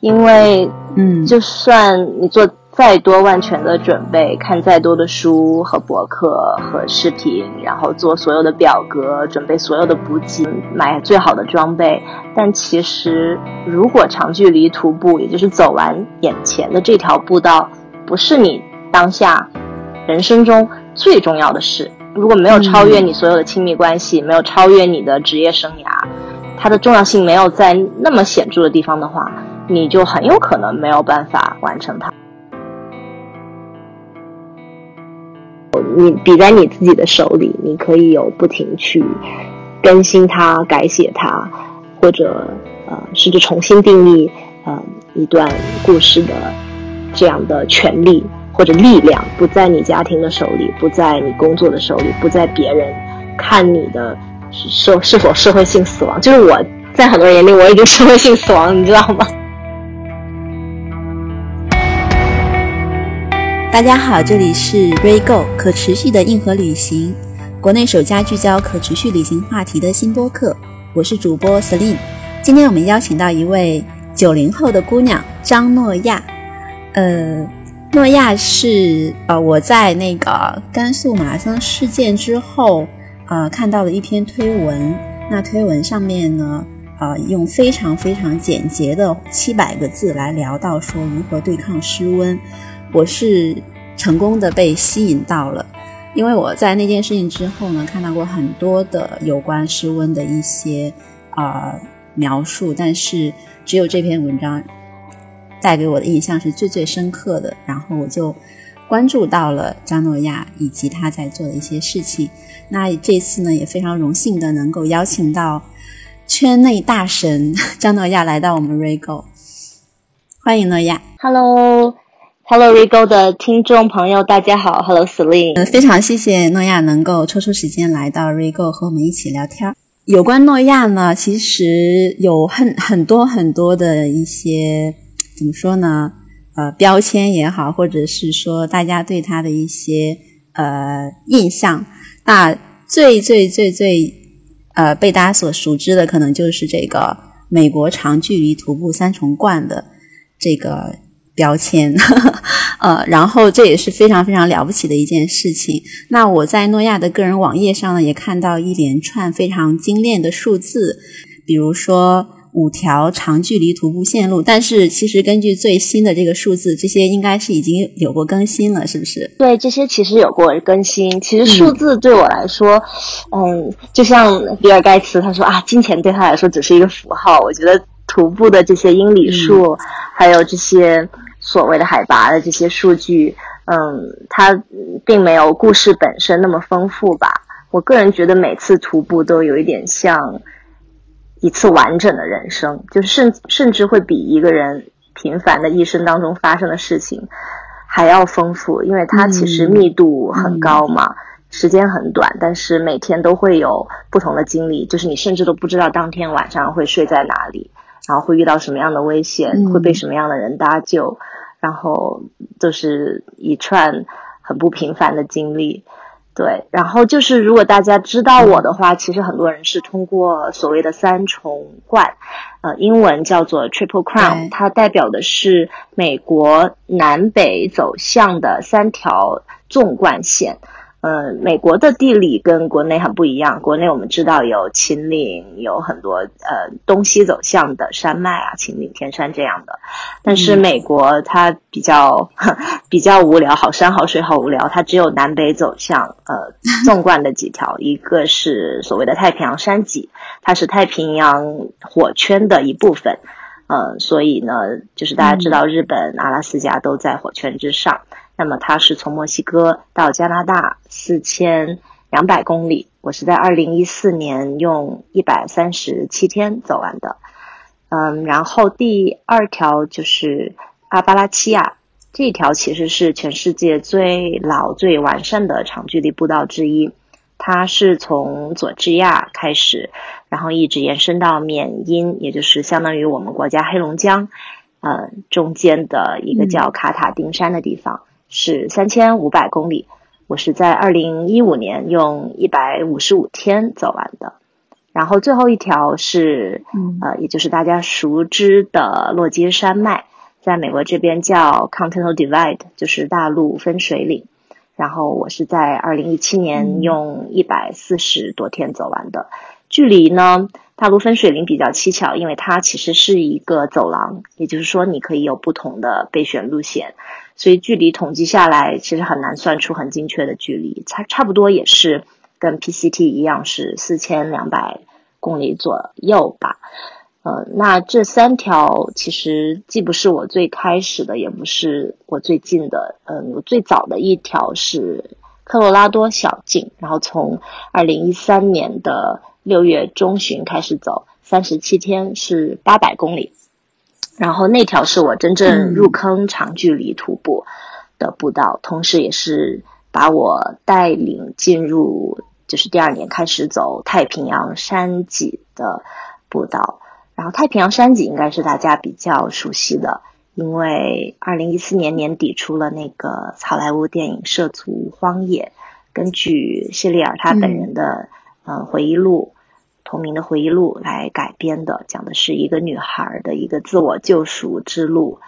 因为嗯，就算你做再多万全的准备，看再多的书和博客和视频，然后做所有的表格，准备所有的补给，买最好的装备，但其实如果长距离徒步，也就是走完眼前的这条步道，不是你当下人生中最重要的事，如果没有超越你所有的亲密关系，没有超越你的职业生涯，它的重要性没有在那么显著的地方的话，你就很有可能没有办法完成它。你比在你自己的手里，你可以有不停去更新它、改写它，或者呃，甚至重新定义呃一段故事的这样的权利或者力量，不在你家庭的手里，不在你工作的手里，不在别人看你的社是否社会性死亡。就是我在很多人眼里，我已经社会性死亡，你知道吗？大家好，这里是 RayGo 可持续的硬核旅行，国内首家聚焦可持续旅行话题的新播客。我是主播 Celine，今天我们邀请到一位九零后的姑娘张诺亚。呃，诺亚是呃我在那个甘肃马拉松事件之后，呃看到了一篇推文。那推文上面呢，呃用非常非常简洁的七百个字来聊到说如何对抗失温。我是成功的被吸引到了，因为我在那件事情之后呢，看到过很多的有关失温的一些啊描述，但是只有这篇文章带给我的印象是最最深刻的。然后我就关注到了张诺亚以及他在做的一些事情。那这次呢，也非常荣幸的能够邀请到圈内大神张诺亚来到我们 RayGo，欢迎诺亚。Hello。Hello Rigo 的听众朋友，大家好。Hello Celine，非常谢谢诺亚能够抽出时间来到 Rigo 和我们一起聊天。有关诺亚呢，其实有很很多很多的一些怎么说呢？呃，标签也好，或者是说大家对他的一些呃印象。那最最最最呃被大家所熟知的，可能就是这个美国长距离徒步三重冠的这个。标签，呃，然后这也是非常非常了不起的一件事情。那我在诺亚的个人网页上呢，也看到一连串非常精炼的数字，比如说五条长距离徒步线路。但是其实根据最新的这个数字，这些应该是已经有过更新了，是不是？对，这些其实有过更新。其实数字对我来说，嗯，嗯就像比尔盖茨他说啊，金钱对他来说只是一个符号。我觉得徒步的这些英里数，嗯、还有这些。所谓的海拔的这些数据，嗯，它并没有故事本身那么丰富吧。我个人觉得每次徒步都有一点像一次完整的人生，就是甚甚至会比一个人平凡的一生当中发生的事情还要丰富，因为它其实密度很高嘛，嗯、时间很短，但是每天都会有不同的经历，就是你甚至都不知道当天晚上会睡在哪里。然后会遇到什么样的危险，嗯、会被什么样的人搭救，然后就是一串很不平凡的经历。对，然后就是如果大家知道我的话，其实很多人是通过所谓的三重冠，呃，英文叫做 Triple Crown，它代表的是美国南北走向的三条纵贯线。呃，美国的地理跟国内很不一样。国内我们知道有秦岭，有很多呃东西走向的山脉啊，秦岭、天山这样的。但是美国它比较、嗯、比较无聊，好山好水好无聊，它只有南北走向呃 纵贯的几条，一个是所谓的太平洋山脊，它是太平洋火圈的一部分。呃，所以呢，就是大家知道日本、阿拉斯加都在火圈之上。那么它是从墨西哥到加拿大四千两百公里，我是在二零一四年用一百三十七天走完的。嗯，然后第二条就是阿巴拉契亚，这条其实是全世界最老、最完善的长距离步道之一。它是从佐治亚开始，然后一直延伸到缅因，也就是相当于我们国家黑龙江，呃，中间的一个叫卡塔丁山的地方。是三千五百公里，我是在二零一五年用一百五十五天走完的。然后最后一条是，呃，也就是大家熟知的落基山脉，在美国这边叫 Continental Divide，就是大陆分水岭。然后我是在二零一七年用一百四十多天走完的。距离呢，大陆分水岭比较蹊跷，因为它其实是一个走廊，也就是说你可以有不同的备选路线，所以距离统计下来其实很难算出很精确的距离，差差不多也是跟 PCT 一样是四千两百。公里左右吧，呃，那这三条其实既不是我最开始的，也不是我最近的，嗯，我最早的一条是科罗拉多小径，然后从二零一三年的六月中旬开始走，三十七天是八百公里，然后那条是我真正入坑长距离徒步的步道，同时也是把我带领进入。就是第二年开始走太平洋山脊的步道，然后太平洋山脊应该是大家比较熟悉的，因为二零一四年年底出了那个好莱坞电影《涉足荒野》，根据谢丽尔他本人的嗯回忆录同名的回忆录来改编的，讲的是一个女孩的一个自我救赎之路。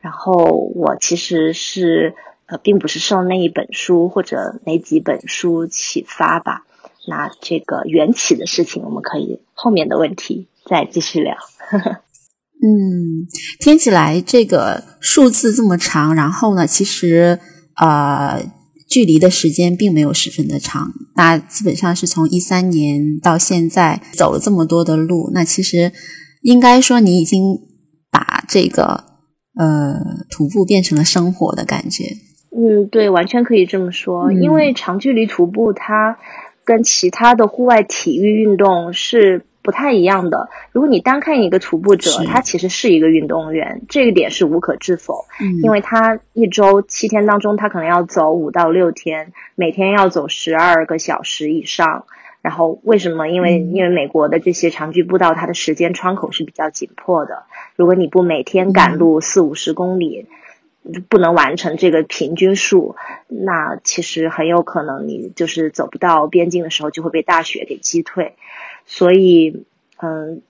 然后我其实是。呃，并不是受那一本书或者哪几本书启发吧？那这个缘起的事情，我们可以后面的问题再继续聊。嗯，听起来这个数字这么长，然后呢，其实呃，距离的时间并没有十分的长。那基本上是从一三年到现在走了这么多的路，那其实应该说你已经把这个呃徒步变成了生活的感觉。嗯，对，完全可以这么说。因为长距离徒步它跟其他的户外体育运动是不太一样的。如果你单看一个徒步者，他其实是一个运动员，这个点是无可置否。嗯，因为他一周七天当中，他可能要走五到六天，每天要走十二个小时以上。然后为什么？因为因为美国的这些长距步道，它的时间窗口是比较紧迫的。如果你不每天赶路四五十公里。不能完成这个平均数，那其实很有可能你就是走不到边境的时候就会被大雪给击退，所以嗯，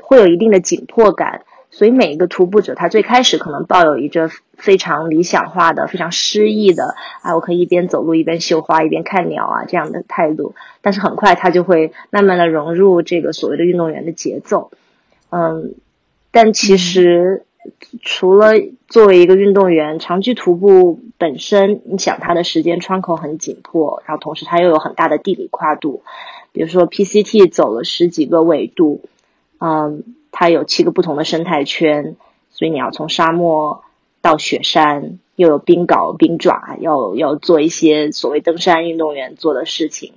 会有一定的紧迫感。所以每一个徒步者他最开始可能抱有一个非常理想化的、非常诗意的啊，我可以一边走路一边绣花一边看鸟啊这样的态度，但是很快他就会慢慢的融入这个所谓的运动员的节奏，嗯，但其实。除了作为一个运动员，长距徒步本身，你想它的时间窗口很紧迫，然后同时它又有很大的地理跨度，比如说 PCT 走了十几个纬度，嗯，它有七个不同的生态圈，所以你要从沙漠到雪山，又有冰镐、冰爪，要要做一些所谓登山运动员做的事情，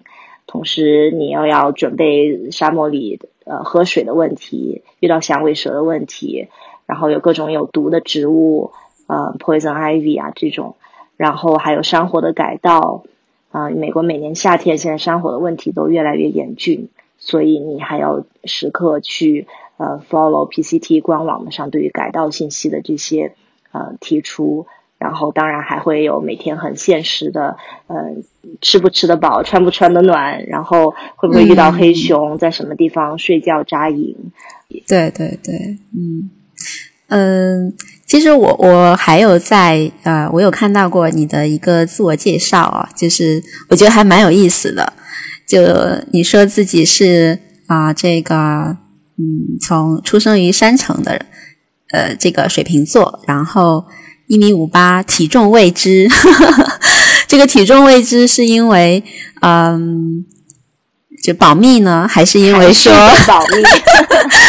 同时你又要准备沙漠里呃喝水的问题，遇到响尾蛇的问题。然后有各种有毒的植物，呃，poison ivy 啊这种，然后还有山火的改道，啊，美国每年夏天现在山火的问题都越来越严峻，所以你还要时刻去呃 follow PCT 官网上对于改道信息的这些呃提出，然后当然还会有每天很现实的，呃，吃不吃得饱，穿不穿得暖，然后会不会遇到黑熊，在什么地方睡觉扎营？对对对，嗯。嗯，其实我我还有在呃，我有看到过你的一个自我介绍啊，就是我觉得还蛮有意思的。就你说自己是啊，这个嗯，从出生于山城的人呃，这个水瓶座，然后一米五八，体重未知。这个体重未知是因为嗯。就保密呢，还是因为说保密？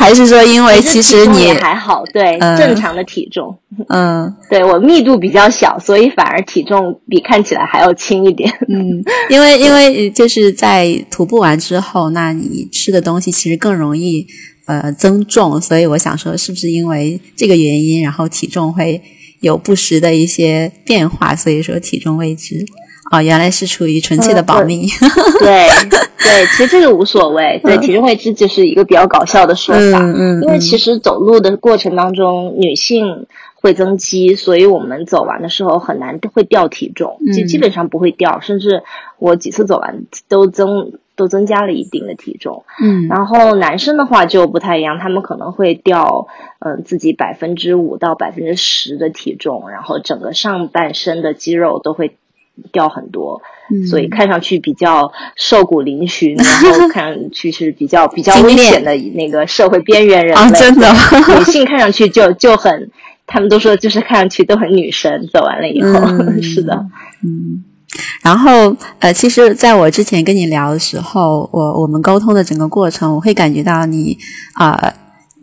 还是说因为其实你还好？对，正常的体重。嗯，对我密度比较小，所以反而体重比看起来还要轻一点。嗯，因为 因为就是在徒步完之后，那你吃的东西其实更容易呃增重，所以我想说，是不是因为这个原因，然后体重会有不时的一些变化？所以说体重未知。哦，原来是出于纯粹的保密。对对，其实这个无所谓。对，体重未知就是一个比较搞笑的说法。嗯嗯。因为其实走路的过程当中，女性会增肌，所以我们走完的时候很难会掉体重，就基本上不会掉。甚至我几次走完都增都增加了一定的体重。嗯，然后男生的话就不太一样，他们可能会掉嗯自己百分之五到百分之十的体重，然后整个上半身的肌肉都会掉很多，所以看上去比较瘦骨嶙峋，然后 看上去是比较比较危险的那个社会边缘人类。真的，女性看上去就就很。他们都说，就是看上去都很女神。走完了以后，是的，嗯。然后，呃，其实在我之前跟你聊的时候，我我们沟通的整个过程，我会感觉到你啊，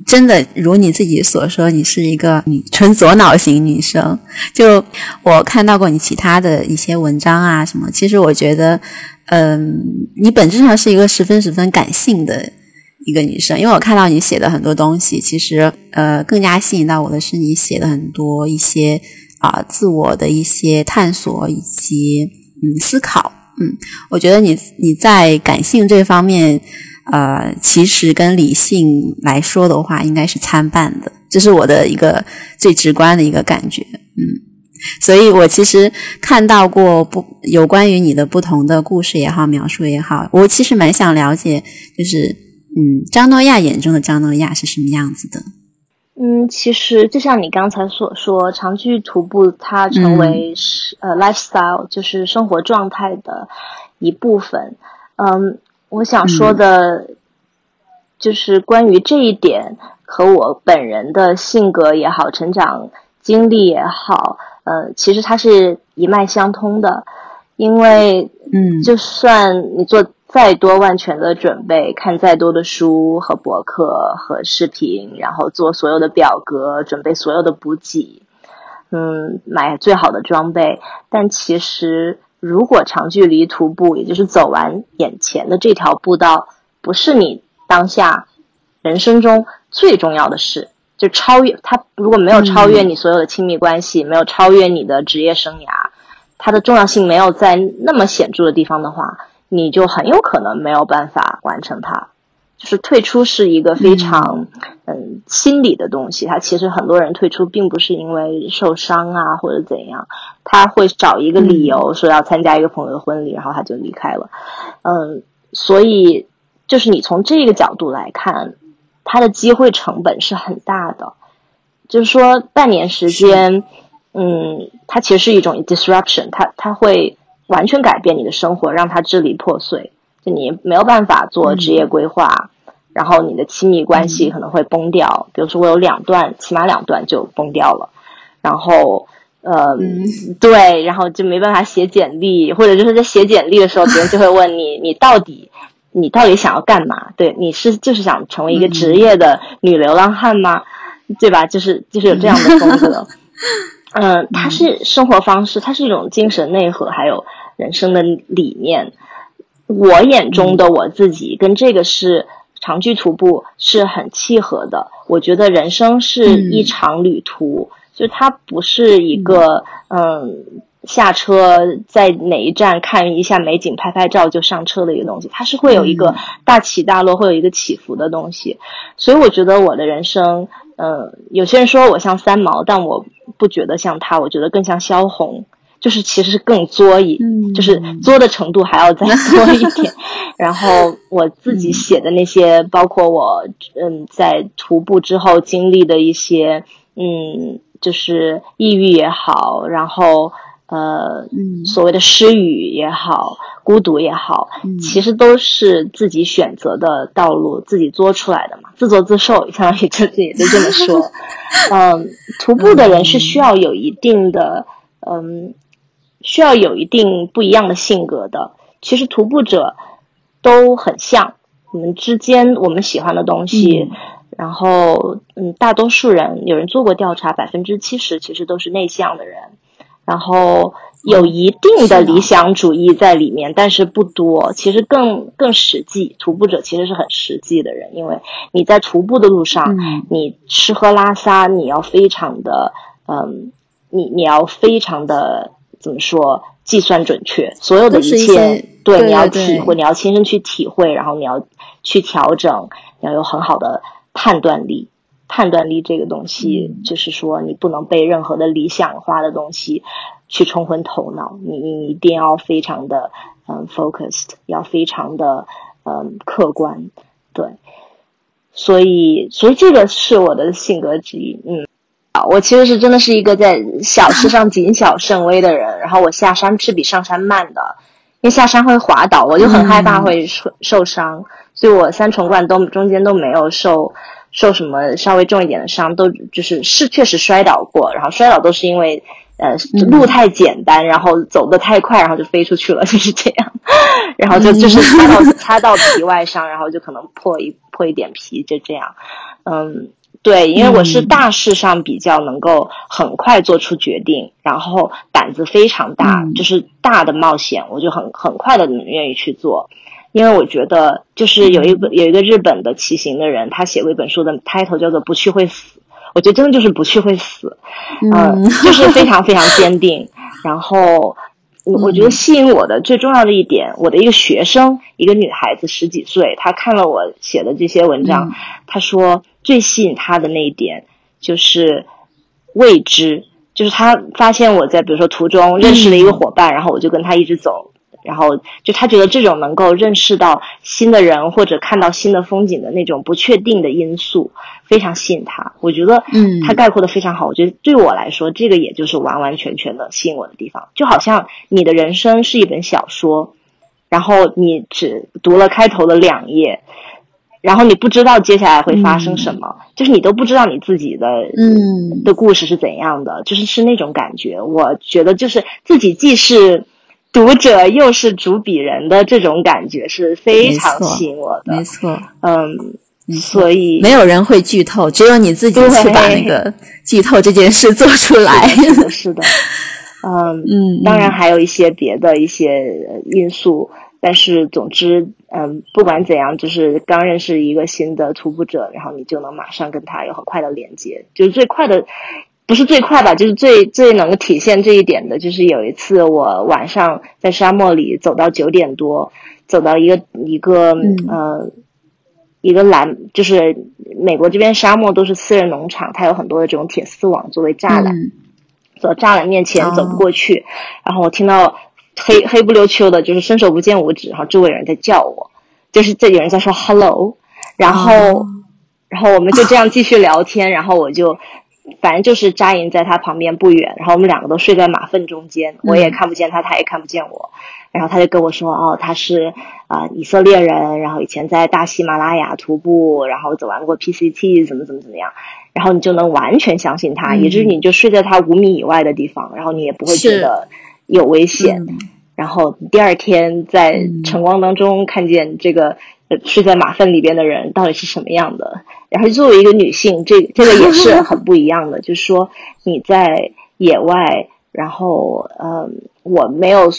真的如你自己所说，你是一个纯左脑型女生。就我看到过你其他的一些文章啊什么，其实我觉得，嗯，你本质上是一个十分十分感性的。一个女生，因为我看到你写的很多东西，其实呃，更加吸引到我的是你写的很多一些啊自我的一些探索以及嗯思考，嗯，我觉得你你在感性这方面，呃，其实跟理性来说的话，应该是参半的，这是我的一个最直观的一个感觉，嗯，所以我其实看到过不有关于你的不同的故事也好，描述也好，我其实蛮想了解，就是。嗯，张诺亚眼中的张诺亚是什么样子的？嗯，其实就像你刚才所说，长距徒步它成为是呃 lifestyle，就是生活状态的一部分。嗯，我想说的，就是关于这一点和我本人的性格也好，成长经历也好，呃，其实它是一脉相通的，因为嗯，就算你做。再多万全的准备，看再多的书和博客和视频，然后做所有的表格，准备所有的补给，嗯，买最好的装备。但其实，如果长距离徒步，也就是走完眼前的这条步道，不是你当下人生中最重要的事，就超越它。如果没有超越你所有的亲密关系，没有超越你的职业生涯，它的重要性没有在那么显著的地方的话。你就很有可能没有办法完成它，就是退出是一个非常嗯心理的东西。他其实很多人退出并不是因为受伤啊或者怎样，他会找一个理由说要参加一个朋友的婚礼，然后他就离开了。嗯，所以就是你从这个角度来看，他的机会成本是很大的。就是说半年时间，嗯，它其实是一种 disruption，它它会。完全改变你的生活，让它支离破碎，就你没有办法做职业规划，然后你的亲密关系可能会崩掉。比如说，我有两段，起码两段就崩掉了。然后，呃，对，然后就没办法写简历，或者就是在写简历的时候，别人就会问你，你到底，你到底想要干嘛？对，你是就是想成为一个职业的女流浪汉吗？对吧？就是就是有这样的风格。嗯，它是生活方式，它是一种精神内核，还有人生的理念。我眼中的我自己跟这个是长距徒步是很契合的。我觉得人生是一场旅途，就它不是一个嗯下车在哪一站看一下美景拍拍照就上车的一个东西，它是会有一个大起大落，会有一个起伏的东西。所以我觉得我的人生。嗯，有些人说我像三毛，但我不觉得像他，我觉得更像萧红，就是其实是更作一，就是作的程度还要再 多一点。然后我自己写的那些，包括我嗯在徒步之后经历的一些，嗯，就是抑郁也好，然后。呃，所谓的失语也好，孤独也好，其实都是自己选择的道路，自己作出来的嘛，自作自受，相当于这也就这么说。嗯，徒步的人是需要有一定的，嗯，需要有一定不一样的性格的。其实徒步者都很像，我们之间我们喜欢的东西，然后嗯，大多数人有人做过调查，百分之七十其实都是内向的人。然后有一定的理想主义在里面，但是不多。其实更更实际，徒步者其实是很实际的人，因为你在徒步的路上，你吃喝拉撒，你要非常的，嗯，你你要非常的怎么说，计算准确，所有的一切，对，你要体会，你要亲身去体会，然后你要去调整，你要有很好的判断力。判断力这个东西，就是说你不能被任何的理想化的东西去冲昏头脑，你你一定要非常的嗯 focused，要非常的嗯客观，对，所以所以这个是我的性格之一，嗯，啊，我其实是真的是一个在小事上谨小慎微的人，然后我下山是比上山慢的，因为下山会滑倒，我就很害怕会受受伤，所以我三重冠都中间都没有受。受什么稍微重一点的伤，都就是是确实摔倒过，然后摔倒都是因为呃路太简单，然后走得太快，然后就飞出去了，就是这样，然后就就是擦到 擦到皮外伤，然后就可能破一破一点皮，就这样。嗯，对，因为我是大事上比较能够很快做出决定，然后胆子非常大，就是大的冒险，我就很很快的愿意去做。因为我觉得，就是有一本有一个日本的骑行的人，他写过一本书的 title 叫做“不去会死”。我觉得真的就是不去会死，嗯，就是非常非常坚定。然后，我觉得吸引我的最重要的一点，我的一个学生，一个女孩子十几岁，她看了我写的这些文章，她说最吸引他的那一点就是未知，就是他发现我在比如说途中认识了一个伙伴，然后我就跟他一直走。然后就他觉得这种能够认识到新的人或者看到新的风景的那种不确定的因素，非常吸引他。我觉得，嗯，他概括的非常好。我觉得对我来说，这个也就是完完全全的吸引我的地方。就好像你的人生是一本小说，然后你只读了开头的两页，然后你不知道接下来会发生什么，就是你都不知道你自己的嗯的故事是怎样的，就是是那种感觉。我觉得就是自己既是。读者又是主笔人的这种感觉是非常吸引我的，没错，嗯，所以没有人会剧透，只有你自己去把那个剧透这件事做出来。是的，是的，嗯 嗯，当然还有一些别的一些因素，但是总之，嗯，不管怎样，就是刚认识一个新的徒步者，然后你就能马上跟他有很快的连接，就是最快的。不是最快吧，就是最最能够体现这一点的，就是有一次我晚上在沙漠里走到九点多，走到一个一个呃一个蓝，就是美国这边沙漠都是私人农场，它有很多的这种铁丝网作为栅栏，走栅栏面前走不过去，然后我听到黑黑不溜秋的，就是伸手不见五指，然后周围有人在叫我，就是这有人在说 hello，然后然后我们就这样继续聊天，然后我就。反正就是扎营在他旁边不远，然后我们两个都睡在马粪中间，我也看不见他，他也看不见我。然后他就跟我说：“哦，他是啊以色列人，然后以前在大喜马拉雅徒步，然后走完过 PCT，怎么怎么怎么样。”然后你就能完全相信他，也就是你就睡在他五米以外的地方，然后你也不会觉得有危险。然后第二天在晨光当中看见这个睡在马粪里边的人到底是什么样的。然后作为一个女性，这这个也是很不一样的。就是说你在野外，然后嗯，我没有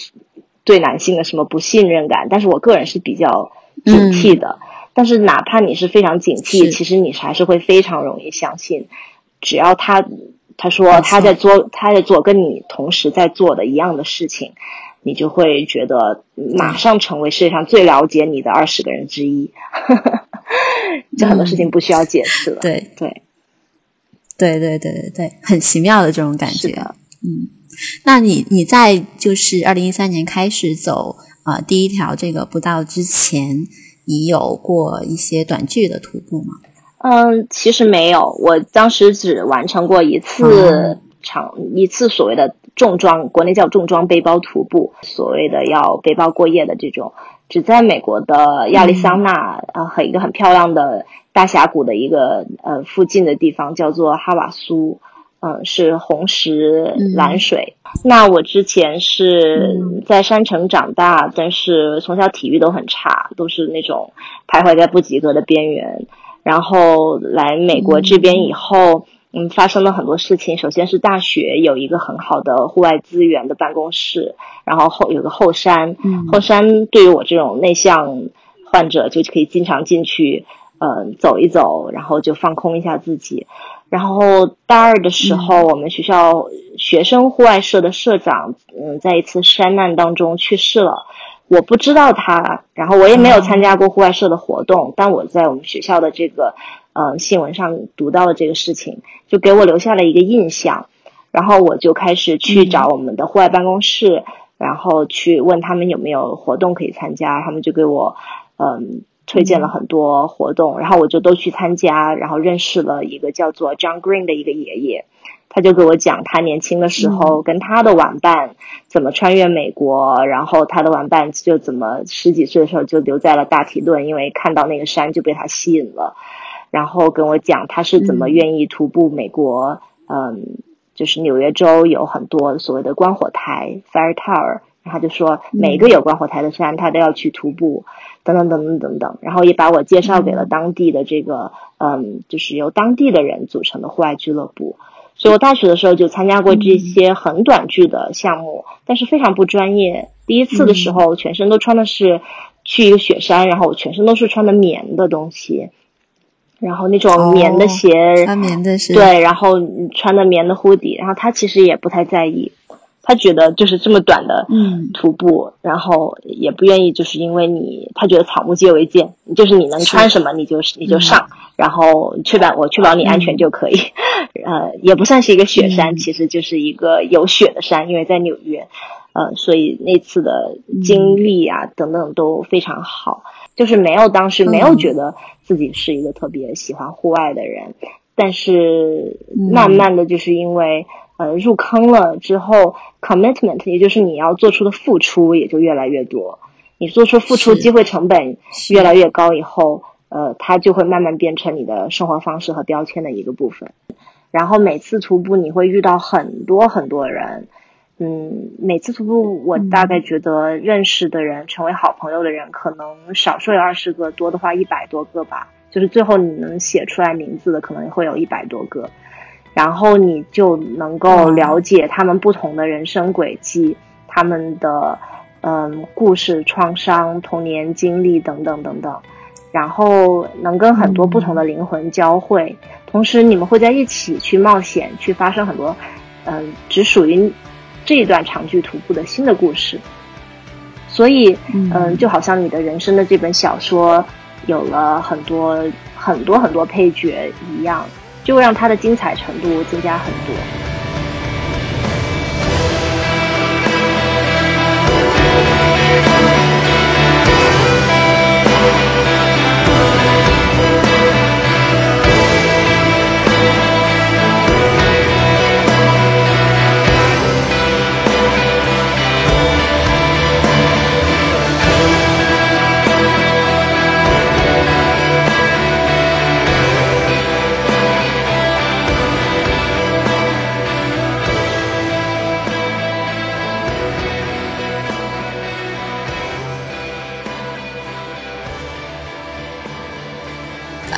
对男性的什么不信任感，但是我个人是比较警惕的。但是哪怕你是非常警惕，其实你还是会非常容易相信，只要他他说他在做他在做跟你同时在做的一样的事情，你就会觉得马上成为世界上最了解你的二十个人之一。就很多事情不需要解释了。对对，对对对对对，很奇妙的这种感觉。嗯，那你你在就是二零一三年开始走啊第一条这个步道之前，你有过一些短距的徒步吗？嗯，其实没有，我当时只完成过一次长一次所谓的重装，国内叫重装背包徒步，所谓的要背包过夜的这种。只在美国的亚利桑那呃，和一个很漂亮的大峡谷的一个呃附近的地方叫做哈瓦苏，嗯，是红石蓝水。那我之前是在山城长大，但是从小体育都很差，都是那种徘徊在不及格的边缘。然后来美国这边以后。嗯，发生了很多事情。首先是大学有一个很好的户外资源的办公室，然后后有个后山，后山对于我这种内向患者就可以经常进去，嗯，走一走，然后就放空一下自己。然后大二的时候，我们学校学生户外社的社长，嗯，在一次山难当中去世了。我不知道他，然后我也没有参加过户外社的活动，但我在我们学校的这个。呃，新闻上读到了这个事情，就给我留下了一个印象。然后我就开始去找我们的户外办公室，然后去问他们有没有活动可以参加。他们就给我嗯推荐了很多活动，然后我就都去参加，然后认识了一个叫做 John Green 的一个爷爷。他就给我讲他年轻的时候跟他的玩伴怎么穿越美国，然后他的玩伴就怎么十几岁的时候就留在了大提顿，因为看到那个山就被他吸引了，然后跟我讲他是怎么愿意徒步美国，嗯，就是纽约州有很多所谓的观火台 （fire tower），然后就说每个有观火台的山他都要去徒步，等等等等等等，然后也把我介绍给了当地的这个，嗯，就是由当地的人组成的户外俱乐部。所以我大学的时候就参加过这些很短剧的项目，但是非常不专业。第一次的时候，全身都穿的是去一个雪山，然后我全身都是穿的棉的东西，然后那种棉的鞋，穿棉的是对，然后穿的棉的护底，然后他其实也不太在意。他觉得就是这么短的徒步，然后也不愿意，就是因为你，他觉得草木皆为剑，就是你能穿什么你就你就上，然后确保我确保你安全就可以。呃，也不算是一个雪山，其实就是一个有雪的山，因为在纽约，呃，所以那次的经历啊等等都非常好，就是没有当时没有觉得自己是一个特别喜欢户外的人，但是慢慢的就是因为。呃，入坑了之后，commitment，也就是你要做出的付出也就越来越多。你做出付出，机会成本越来越高以后，呃，它就会慢慢变成你的生活方式和标签的一个部分。然后每次徒步你会遇到很多很多人，嗯，每次徒步我大概觉得认识的人、成为好朋友的人，可能少说有二十个，多的话一百多个吧。就是最后你能写出来名字的，可能会有一百多个。然后你就能够了解他们不同的人生轨迹，他们的嗯故事、创伤、童年经历等等等等，然后能跟很多不同的灵魂交汇，同时你们会在一起去冒险，去发生很多嗯只属于这一段长距徒步的新的故事。所以嗯，就好像你的人生的这本小说有了很多很多很多配角一样。就会让它的精彩程度增加很多。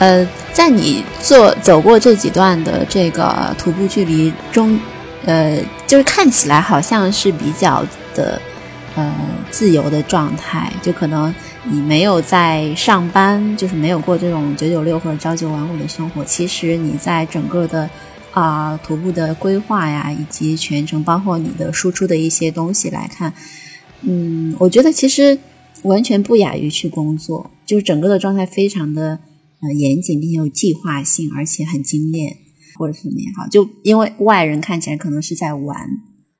呃，在你做走过这几段的这个徒步距离中，呃，就是看起来好像是比较的呃自由的状态，就可能你没有在上班，就是没有过这种九九六或者朝九晚五的生活。其实你在整个的啊徒步的规划呀，以及全程包括你的输出的一些东西来看，嗯，我觉得其实完全不亚于去工作，就是整个的状态非常的。呃，严谨并且有计划性，而且很精炼，或者什么也好，就因为外人看起来可能是在玩，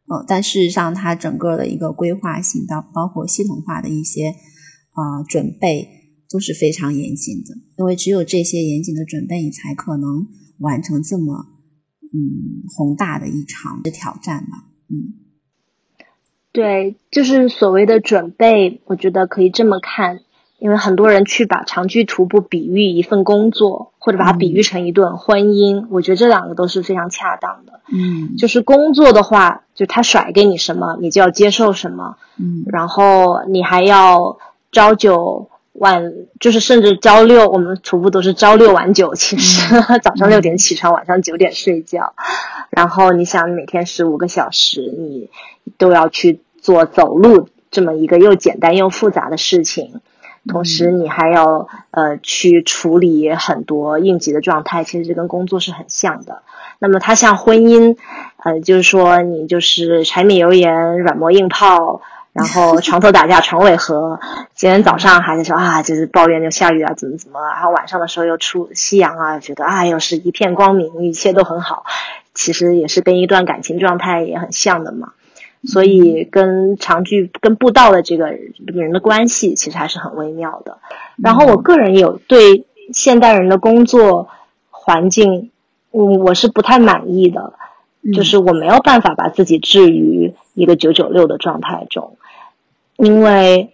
呃，但事实上它整个的一个规划性到包括系统化的一些啊准备都是非常严谨的，因为只有这些严谨的准备，你才可能完成这么嗯宏大的一场的挑战吧，嗯，对，就是所谓的准备，我觉得可以这么看。因为很多人去把长居徒步比喻一份工作，或者把它比喻成一段婚姻，我觉得这两个都是非常恰当的。嗯，就是工作的话，就他甩给你什么，你就要接受什么。嗯，然后你还要朝九晚，就是甚至朝六，我们徒步都是朝六晚九，其实 早上六点起床，晚上九点睡觉。然后你想每天十五个小时，你都要去做走路这么一个又简单又复杂的事情。同时，你还要呃去处理很多应急的状态，其实这跟工作是很像的。那么它像婚姻，呃，就是说你就是柴米油盐、软磨硬泡，然后床头打架床尾和。今天早上还在说啊，就是抱怨就下雨啊，怎么怎么，然后晚上的时候又出夕阳啊，觉得啊又是一片光明，一切都很好。其实也是跟一段感情状态也很像的嘛。所以跟长剧跟步道的这个人的关系其实还是很微妙的。然后我个人有对现代人的工作环境，嗯，我是不太满意的，就是我没有办法把自己置于一个九九六的状态中，因为，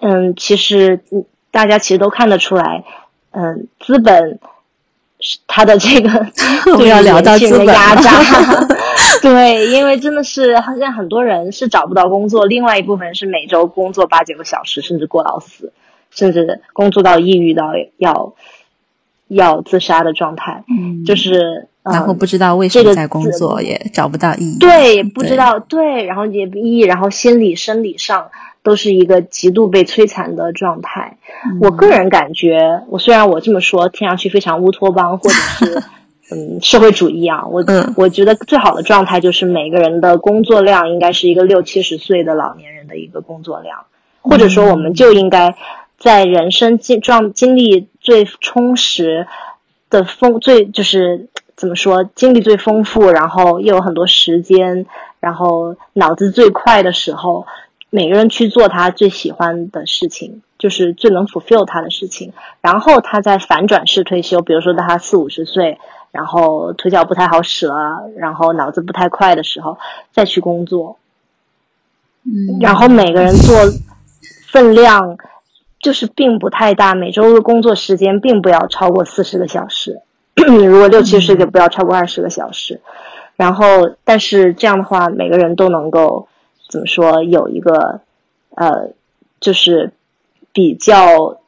嗯，其实大家其实都看得出来，嗯，资本。他的这个 对年轻人的压榨，对，因为真的是好像很多人是找不到工作，另外一部分是每周工作八九个小时，甚至过劳死，甚至工作到抑郁到要要自杀的状态，嗯，就是然后不知道为什么在工作也找不到意义，对，不知道对，然后也意义，然后心理生理上。都是一个极度被摧残的状态。我个人感觉，我虽然我这么说，听上去非常乌托邦或者是 嗯社会主义啊，我我觉得最好的状态就是每个人的工作量应该是一个六七十岁的老年人的一个工作量，或者说我们就应该在人生经状经历最充实的丰最就是怎么说经历最丰富，然后又有很多时间，然后脑子最快的时候。每个人去做他最喜欢的事情，就是最能 fulfill 他的事情。然后他再反转式退休，比如说他四五十岁，然后腿脚不太好使了，然后脑子不太快的时候，再去工作。嗯，然后每个人做分量就是并不太大，每周的工作时间并不要超过四十个小时。如果六七十个，不要超过二十个小时。然后，但是这样的话，每个人都能够。怎么说？有一个，呃，就是比较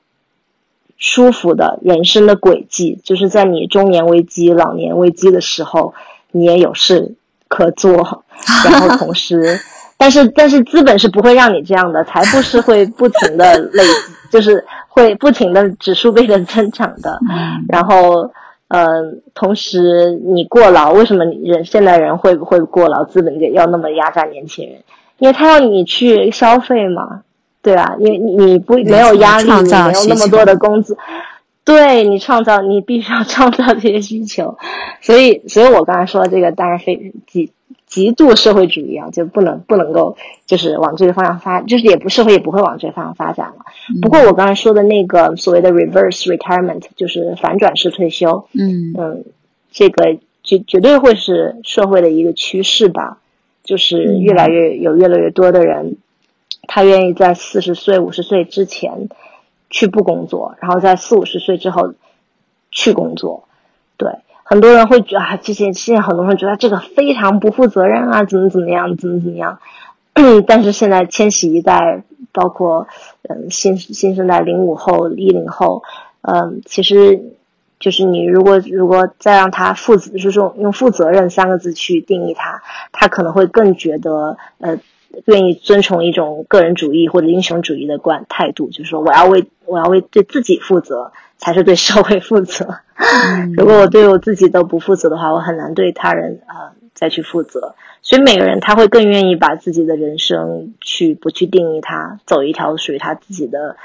舒服的人生的轨迹，就是在你中年危机、老年危机的时候，你也有事可做，然后同时，但是但是资本是不会让你这样的，财富是会不停的累，就是会不停的指数倍的增长的，然后。嗯，同时你过劳，为什么人现代人会不会过劳？资本界要那么压榨年轻人？因为他要你去消费嘛，对啊？因为你你不没有压力，你没有那么多的工资，对你创造，你必须要创造这些需求。所以，所以我刚才说这个当然非极极度社会主义啊，就不能不能够就是往这个方向发，就是也不社会也不会往这个方向发展了。不过我刚才说的那个所谓的 reverse retirement，就是反转式退休，嗯嗯，这个绝绝对会是社会的一个趋势吧。就是越来越有越来越多的人，他愿意在四十岁五十岁之前去不工作，然后在四五十岁之后去工作。对，很多人会觉得啊，这些现在很多人觉得这个非常不负责任啊，怎么怎么样，怎么怎么样。但是现在千禧一代，包括嗯新新生代零五后、一零后，嗯，其实就是你如果如果再让他负责，就是用负责任三个字去定义他，他可能会更觉得呃愿意遵从一种个人主义或者英雄主义的观态度，就是说我要为我要为对自己负责，才是对社会负责。如果我对我自己都不负责的话，我很难对他人啊再去负责。所以每个人他会更愿意把自己的人生去不去定义他，走一条属于他自己的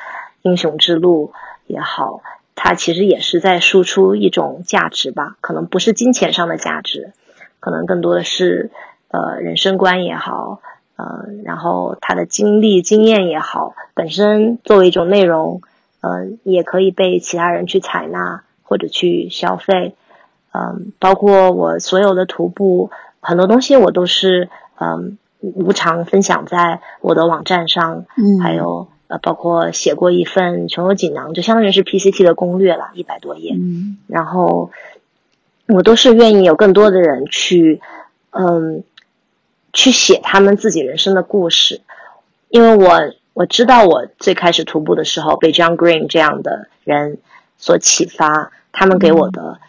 英雄之路也好，他其实也是在输出一种价值吧，可能不是金钱上的价值，可能更多的是呃人生观也好，呃，然后他的经历经验也好，本身作为一种内容，呃，也可以被其他人去采纳或者去消费，嗯，包括我所有的徒步。很多东西我都是嗯无偿分享在我的网站上，嗯，还有呃包括写过一份穷游锦囊，就相当于是 PCT 的攻略了，一百多页，嗯，然后我都是愿意有更多的人去嗯去写他们自己人生的故事，因为我我知道我最开始徒步的时候被 John Green 这样的人所启发，他们给我的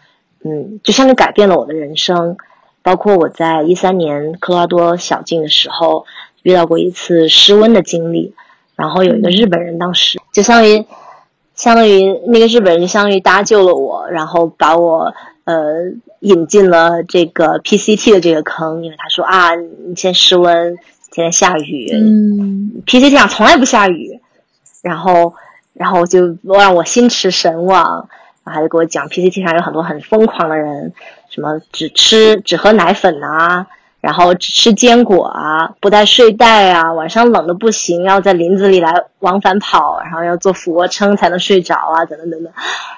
嗯就相当于改变了我的人生。包括我在一三年科罗拉多小径的时候遇到过一次失温的经历，然后有一个日本人当时就相当于相当于那个日本人就相当于搭救了我，然后把我呃引进了这个 PCT 的这个坑，因为他说啊，你先室温，现在下雨，嗯，PCT 上从来不下雨，然后然后就让我心驰神往。然后就给我讲，PCT 上有很多很疯狂的人，什么只吃只喝奶粉啊，然后只吃坚果啊，不带睡袋啊，晚上冷的不行，要在林子里来往返跑，然后要做俯卧撑才能睡着啊，等等等等。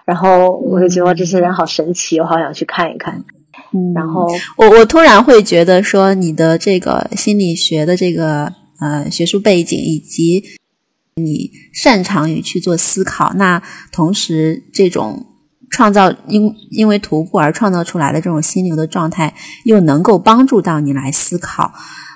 然后我就觉得这些人好神奇，我好想去看一看。嗯，然后我我突然会觉得说，你的这个心理学的这个呃学术背景，以及你擅长于去做思考，那同时这种创造因因为徒步而创造出来的这种心流的状态，又能够帮助到你来思考。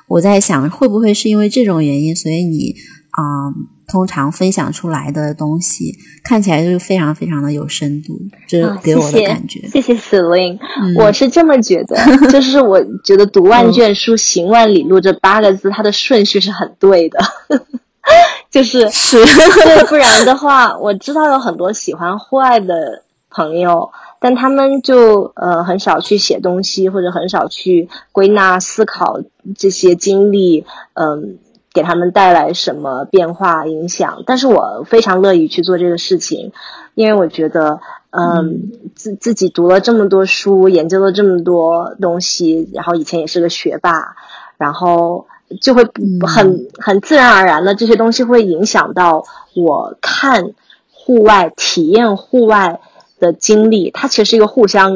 我在想，会不会是因为这种原因，所以你啊？通常分享出来的东西看起来就是非常非常的有深度，这给我的感觉。谢谢 Celine，我是这么觉得，就是我觉得读万卷书行万里路这八个字，它的顺序是很对的，就是是，对，不然的话，我知道有很多喜欢户外的朋友，但他们就呃很少去写东西，或者很少去归纳思考这些经历，嗯。给他们带来什么变化影响？但是我非常乐意去做这个事情，因为我觉得，嗯，自自己读了这么多书，研究了这么多东西，然后以前也是个学霸，然后就会很很自然而然的这些东西会影响到我看户外、体验户外的经历，它其实是一个互相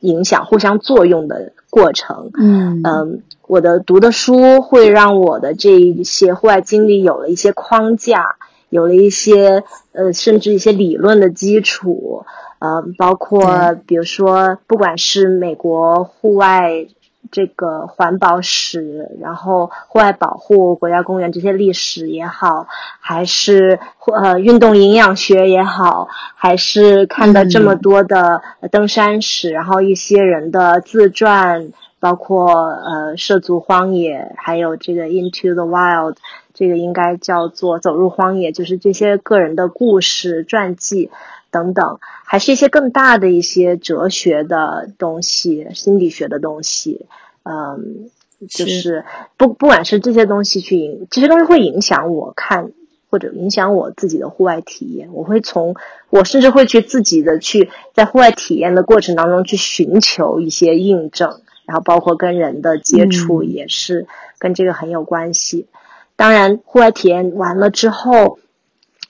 影响、互相作用的过程。嗯嗯。我的读的书会让我的这一些户外经历有了一些框架，有了一些呃，甚至一些理论的基础，呃，包括比如说，不管是美国户外这个环保史，然后户外保护、国家公园这些历史也好，还是呃运动营养学也好，还是看到这么多的登山史，然后一些人的自传。包括呃涉足荒野，还有这个 Into the Wild，这个应该叫做走入荒野，就是这些个人的故事传记等等，还是一些更大的一些哲学的东西、心理学的东西，嗯，就是不不管是这些东西去影，这些东西会影响我看或者影响我自己的户外体验，我会从我甚至会去自己的去在户外体验的过程当中去寻求一些印证。然后包括跟人的接触也是跟这个很有关系。当然，户外体验完了之后，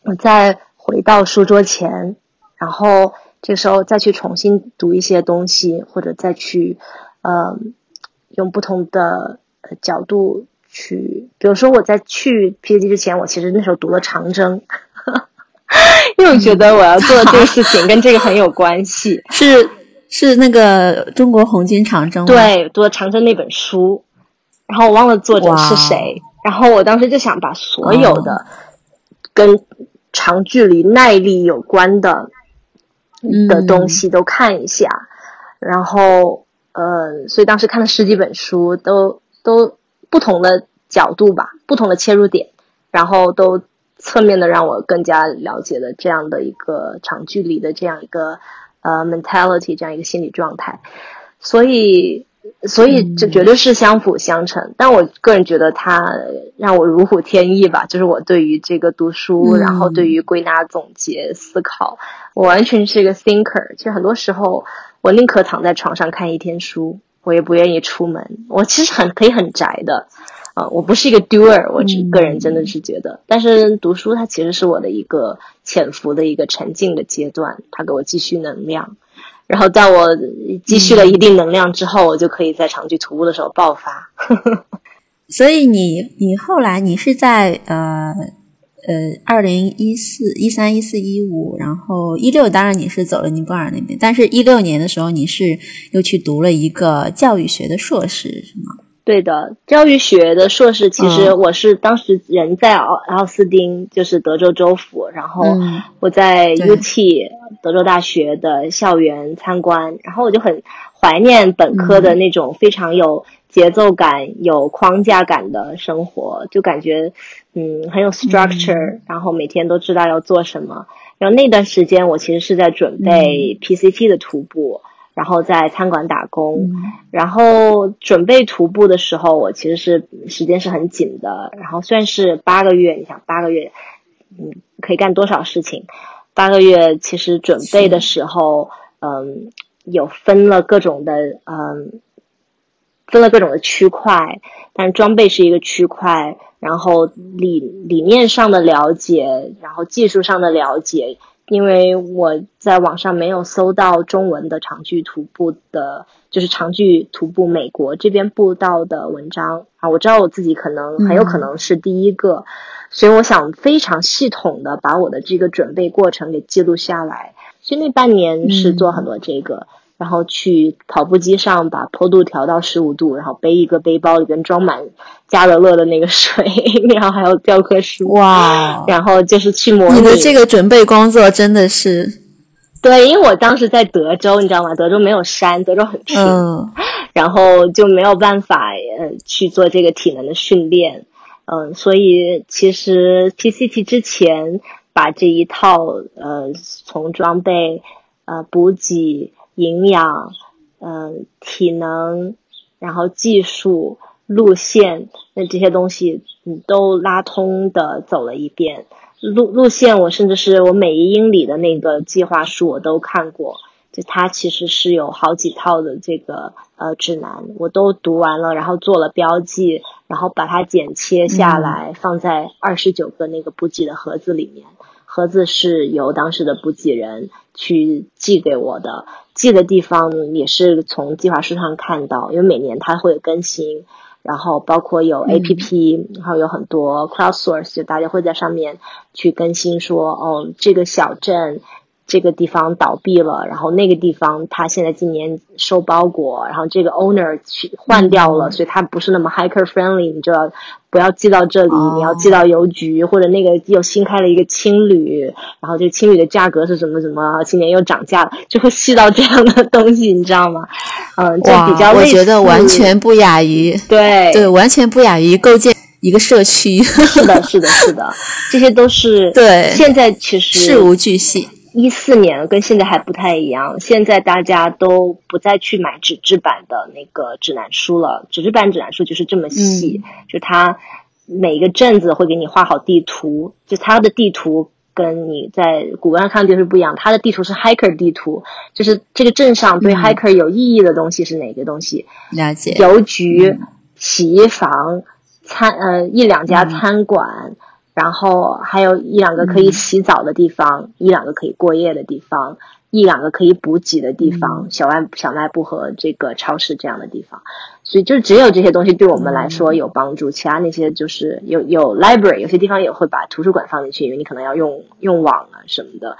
我再回到书桌前，然后这个时候再去重新读一些东西，或者再去呃用不同的角度去，比如说我在去 PhD 之前，我其实那时候读了长征，因为我觉得我要做的这个事情跟这个很有关系，是。是那个中国红军长征对，读了长征那本书，然后我忘了作者是谁，然后我当时就想把所有的跟长距离耐力有关的的东西都看一下，然后呃，所以当时看了十几本书，都都不同的角度吧，不同的切入点，然后都侧面的让我更加了解了这样的一个长距离的这样一个。呃，mentality 这样一个心理状态，所以，所以这绝对是相辅相成。但我个人觉得它让我如虎添翼吧，就是我对于这个读书，然后对于归纳总结思考，我完全是一个 thinker。其实很多时候，我宁可躺在床上看一天书，我也不愿意出门。我其实很可以很宅的。啊，我不是一个 doer，我只个人真的是觉得，但是读书它其实是我的一个潜伏的一个沉浸的阶段，它给我积蓄能量，然后在我积蓄了一定能量之后，我就可以在长距徒步的时候爆发。所以你你后来你是在呃呃二零一四一三一四一五，然后一六当然你是走了尼泊尔那边，但是一六年的时候你是又去读了一个教育学的硕士，是吗？对的，教育学的硕士，其实我是当时人在奥奥斯汀，就是德州州府，然后我在 UT 德州大学的校园参观，然后我就很怀念本科的那种非常有节奏感、有框架感的生活，就感觉嗯很有 structure，然后每天都知道要做什么。然后那段时间，我其实是在准备 PCT 的徒步。然后在餐馆打工，然后准备徒步的时候，我其实是时间是很紧的。然后算是八个月，你想八个月，嗯，可以干多少事情？八个月其实准备的时候，嗯，有分了各种的，嗯，分了各种的区块，但是装备是一个区块，然后理理念上的了解，然后技术上的了解，因为我在网上没有搜到中文的长距徒步的，就是长距徒步美国这边步道的文章。啊，我知道我自己可能很有可能是第一个，所以我想非常系统的把我的这个准备过程给记录下来，所以那半年是做很多这个。然后去跑步机上把坡度调到十五度，然后背一个背包里边装满加了乐的那个水，然后还有教科书。哇！然后就是去模拟。你的这个准备工作真的是，对，因为我当时在德州，你知道吗？德州没有山，德州很平，然后就没有办法呃去做这个体能的训练。嗯，所以其实 PCT 之前把这一套呃从装备呃补给。营养，嗯，体能，然后技术路线，那这些东西你都拉通的走了一遍。路路线我甚至是我每一英里的那个计划书我都看过，就它其实是有好几套的这个呃指南，我都读完了，然后做了标记，然后把它剪切下来放在二十九个那个补给的盒子里面。盒子是由当时的补给人去寄给我的。寄的地方也是从计划书上看到，因为每年它会更新，然后包括有 A P P，然后有很多 crowd source，就大家会在上面去更新说，哦，这个小镇。这个地方倒闭了，然后那个地方他现在今年收包裹，然后这个 owner 去换掉了，所以他不是那么 hiker friendly，你就要不要寄到这里，你要寄到邮局或者那个又新开了一个青旅，然后这青旅的价格是什么什么，今年又涨价了，就会细到这样的东西，你知道吗？嗯，就比较我觉得完全不亚于对对，完全不亚于构建一个社区。是的，是的，是的，这些都是对。现在其实事无巨细。一四年跟现在还不太一样，现在大家都不再去买纸质版的那个指南书了。纸质版指南书就是这么细，就它每一个镇子会给你画好地图，就它的地图跟你在谷歌上看的地图不一样，它的地图是 hiker 地图，就是这个镇上对 hiker 有意义的东西是哪个东西？了解。邮局、洗衣房、餐呃一两家餐馆。然后还有一两个可以洗澡的地方，一两个可以过夜的地方，一两个可以补给的地方，小卖小卖部和这个超市这样的地方。所以就只有这些东西对我们来说有帮助，其他那些就是有有 library，有些地方也会把图书馆放进去，因为你可能要用用网啊什么的。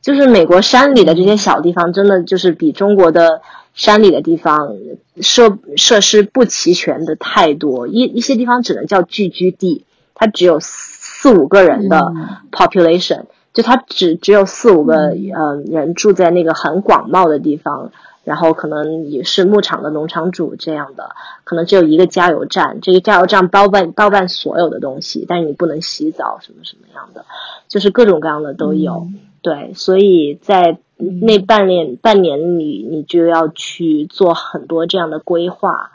就是美国山里的这些小地方，真的就是比中国的山里的地方设设施不齐全的太多。一一些地方只能叫聚居地，它只有。四五个人的 population，就他只只有四五个呃人住在那个很广袤的地方，然后可能也是牧场的农场主这样的，可能只有一个加油站，这个加油站包办包办所有的东西，但是你不能洗澡什么什么样的，就是各种各样的都有。对，所以在那半年半年里，你就要去做很多这样的规划，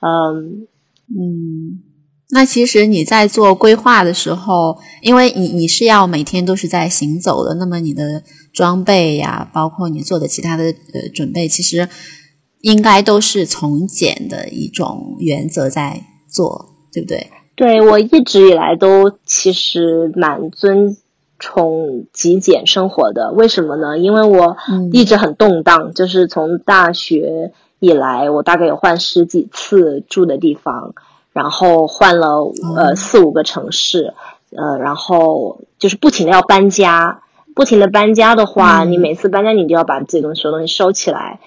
嗯嗯。那其实你在做规划的时候，因为你你是要每天都是在行走的，那么你的装备呀，包括你做的其他的呃准备，其实应该都是从简的一种原则在做，对不对？对我一直以来都其实蛮尊崇极简生活的。为什么呢？因为我一直很动荡，就是从大学以来，我大概有换十几次住的地方。然后换了呃四五个城市，呃，然后就是不停的要搬家，不停的搬家的话，你每次搬家你就要把自己东西所有东西收起来。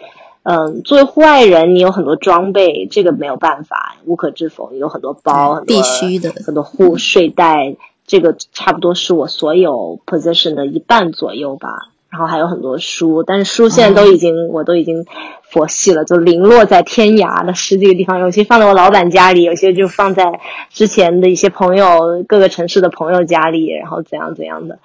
嗯，作为户外人，你有很多装备，这个没有办法，无可置否。有很多包，必须的，很多护睡袋，这个差不多是我所有 position 的一半左右吧。然后还有很多书，但是书现在都已经，我都已经佛系了，就零落在天涯的十几个地方，有些放在我老板家里，有些就放在之前的一些朋友各个城市的朋友家里，然后怎样怎样的。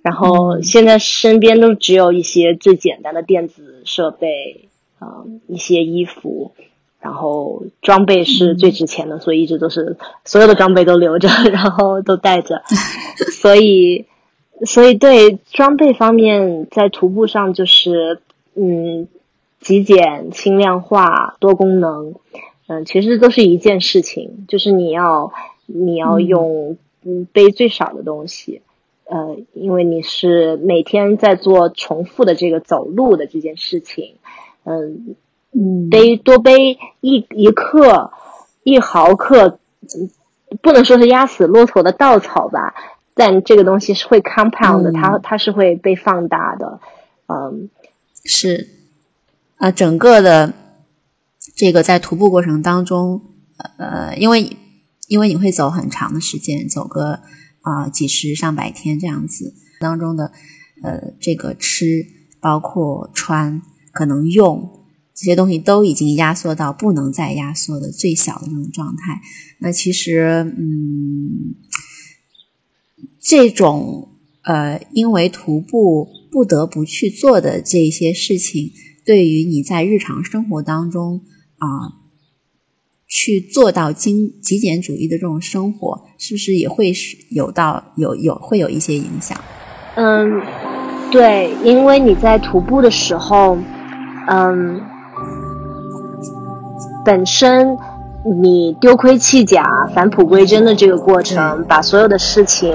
然后现在身边都只有一些最简单的电子设备，啊，一些衣服，然后装备是最值钱的，所以一直都是所有的装备都留着，然后都带着，所以。所以，对装备方面，在徒步上就是，嗯，极简、轻量化、多功能，嗯，其实都是一件事情，就是你要你要用嗯背最少的东西，呃，因为你是每天在做重复的这个走路的这件事情，嗯嗯，背多背一一克一毫克，不能说是压死骆驼的稻草吧，但这个东西是会 compound 的，它它是会被放大的，嗯，是啊，整个的。这个在徒步过程当中，呃，因为因为你会走很长的时间，走个啊几十上百天这样子当中的，呃，这个吃包括穿可能用这些东西都已经压缩到不能再压缩的最小的那种状态。那其实，嗯，这种呃，因为徒步不得不去做的这些事情，对于你在日常生活当中。啊，去做到精极简主义的这种生活，是不是也会是有到有有会有一些影响？嗯，对，因为你在徒步的时候，嗯，本身你丢盔弃甲、返璞归真的这个过程，把所有的事情，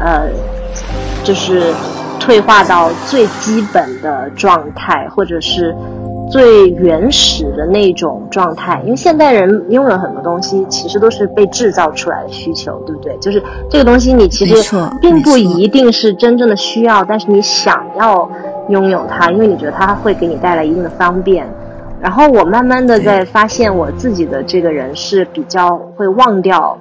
呃，就是退化到最基本的状态，或者是。最原始的那种状态，因为现代人拥有很多东西，其实都是被制造出来的需求，对不对？就是这个东西，你其实并不一定是真正的需要，但是你想要拥有它，因为你觉得它会给你带来一定的方便。然后我慢慢的在发现，我自己的这个人是比较会忘掉。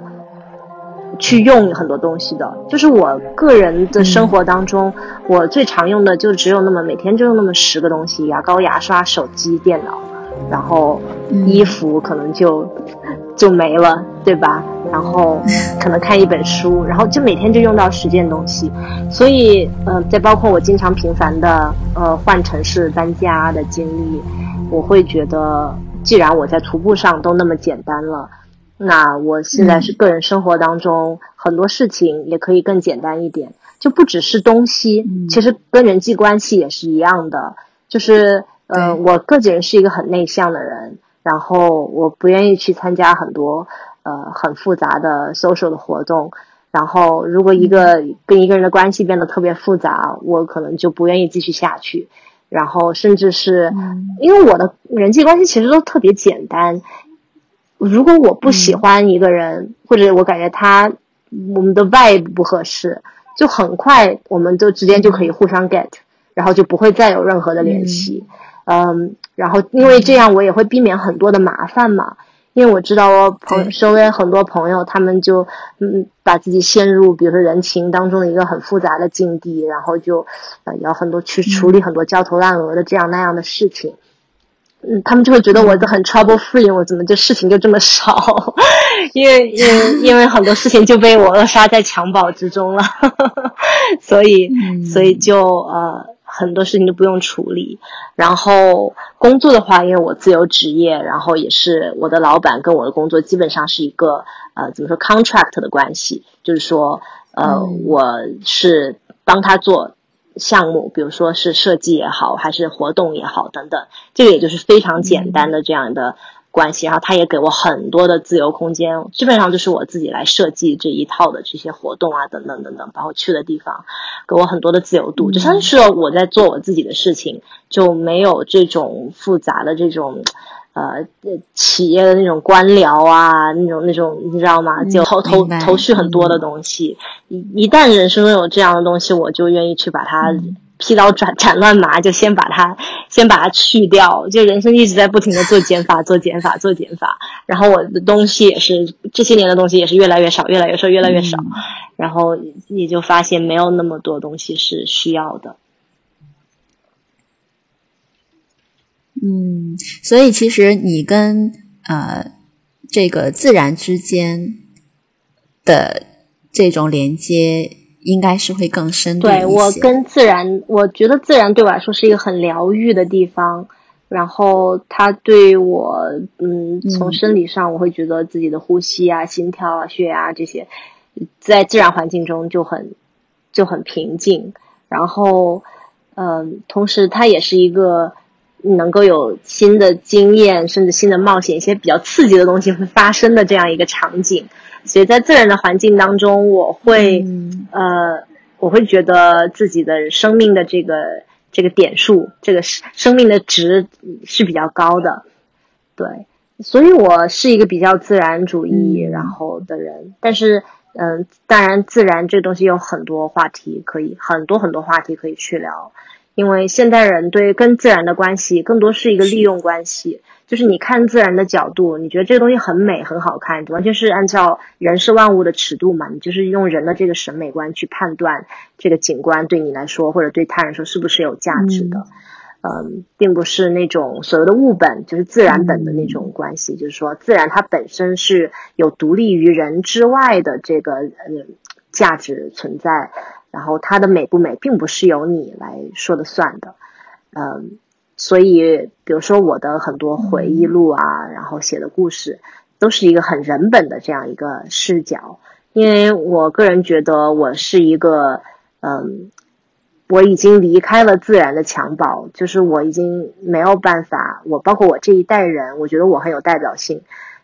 去用很多东西的，就是我个人的生活当中，我最常用的就只有那么每天就用那么十个东西：牙膏、牙刷、手机、电脑，然后衣服可能就就没了，对吧？然后可能看一本书，然后就每天就用到十件东西。所以，呃，再包括我经常频繁的呃换城市搬家的经历，我会觉得，既然我在徒步上都那么简单了。那我现在是个人生活当中很多事情也可以更简单一点，就不只是东西，其实跟人际关系也是一样的。就是呃，我个人是一个很内向的人，然后我不愿意去参加很多呃很复杂的 social 的活动。然后如果一个跟一个人的关系变得特别复杂，我可能就不愿意继续下去。然后甚至是因为我的人际关系其实都特别简单。如果我不喜欢一个人，或者我感觉他我们的 vibe 不合适，就很快我们就之间就可以互相 get，然后就不会再有任何的联系。嗯，然后因为这样我也会避免很多的麻烦嘛，因为我知道我朋身边很多朋友他们就嗯把自己陷入比如说人情当中的一个很复杂的境地，然后就呃要很多去处理很多焦头烂额的这样那样的事情。嗯，他们就会觉得我很 trouble free，我怎么就事情就这么少？因为因为 因为很多事情就被我扼杀在襁褓之中了，所以所以就呃很多事情都不用处理。然后工作的话，因为我自由职业，然后也是我的老板跟我的工作基本上是一个呃怎么说 contract 的关系，就是说呃我是帮他做。项目，比如说是设计也好，还是活动也好，等等，这个也就是非常简单的这样的关系。然后他也给我很多的自由空间，基本上就是我自己来设计这一套的这些活动啊，等等等等，包括去的地方，给我很多的自由度，就像是我在做我自己的事情，就没有这种复杂的这种。呃，企业的那种官僚啊，那种那种，你知道吗？就头头头绪很多的东西。一一旦人生中有这样的东西，我就愿意去把它劈刀斩 斩乱麻，就先把它先把它去掉。就人生一直在不停的做减法，做减法，做减法。然后我的东西也是这些年的东西也是越来越少，越来越少，越来越少。然后你就发现没有那么多东西是需要的。嗯，所以其实你跟呃这个自然之间的这种连接，应该是会更深对我跟自然，我觉得自然对我来说是一个很疗愈的地方。然后它对我，嗯，从生理上，我会觉得自己的呼吸啊、心跳啊、血压这些，在自然环境中就很就很平静。然后，嗯，同时它也是一个。能够有新的经验，甚至新的冒险，一些比较刺激的东西会发生的这样一个场景。所以在自然的环境当中，我会呃，我会觉得自己的生命的这个这个点数，这个生命的值是比较高的。对，所以我是一个比较自然主义然后的人，但是。嗯，当然，自然这东西有很多话题可以，很多很多话题可以去聊。因为现代人对跟自然的关系更多是一个利用关系，就是你看自然的角度，你觉得这个东西很美很好看，完全是按照人是万物的尺度嘛，你就是用人的这个审美观去判断这个景观对你来说或者对他人说是不是有价值的。嗯，并不是那种所谓的物本，就是自然本的那种关系。就是说，自然它本身是有独立于人之外的这个呃价值存在，然后它的美不美，并不是由你来说的算的。嗯，所以比如说我的很多回忆录啊，然后写的故事，都是一个很人本的这样一个视角，因为我个人觉得我是一个嗯。我已经离开了自然的襁褓，就是我已经没有办法，我包括我这一代人，我觉得我很有代表性，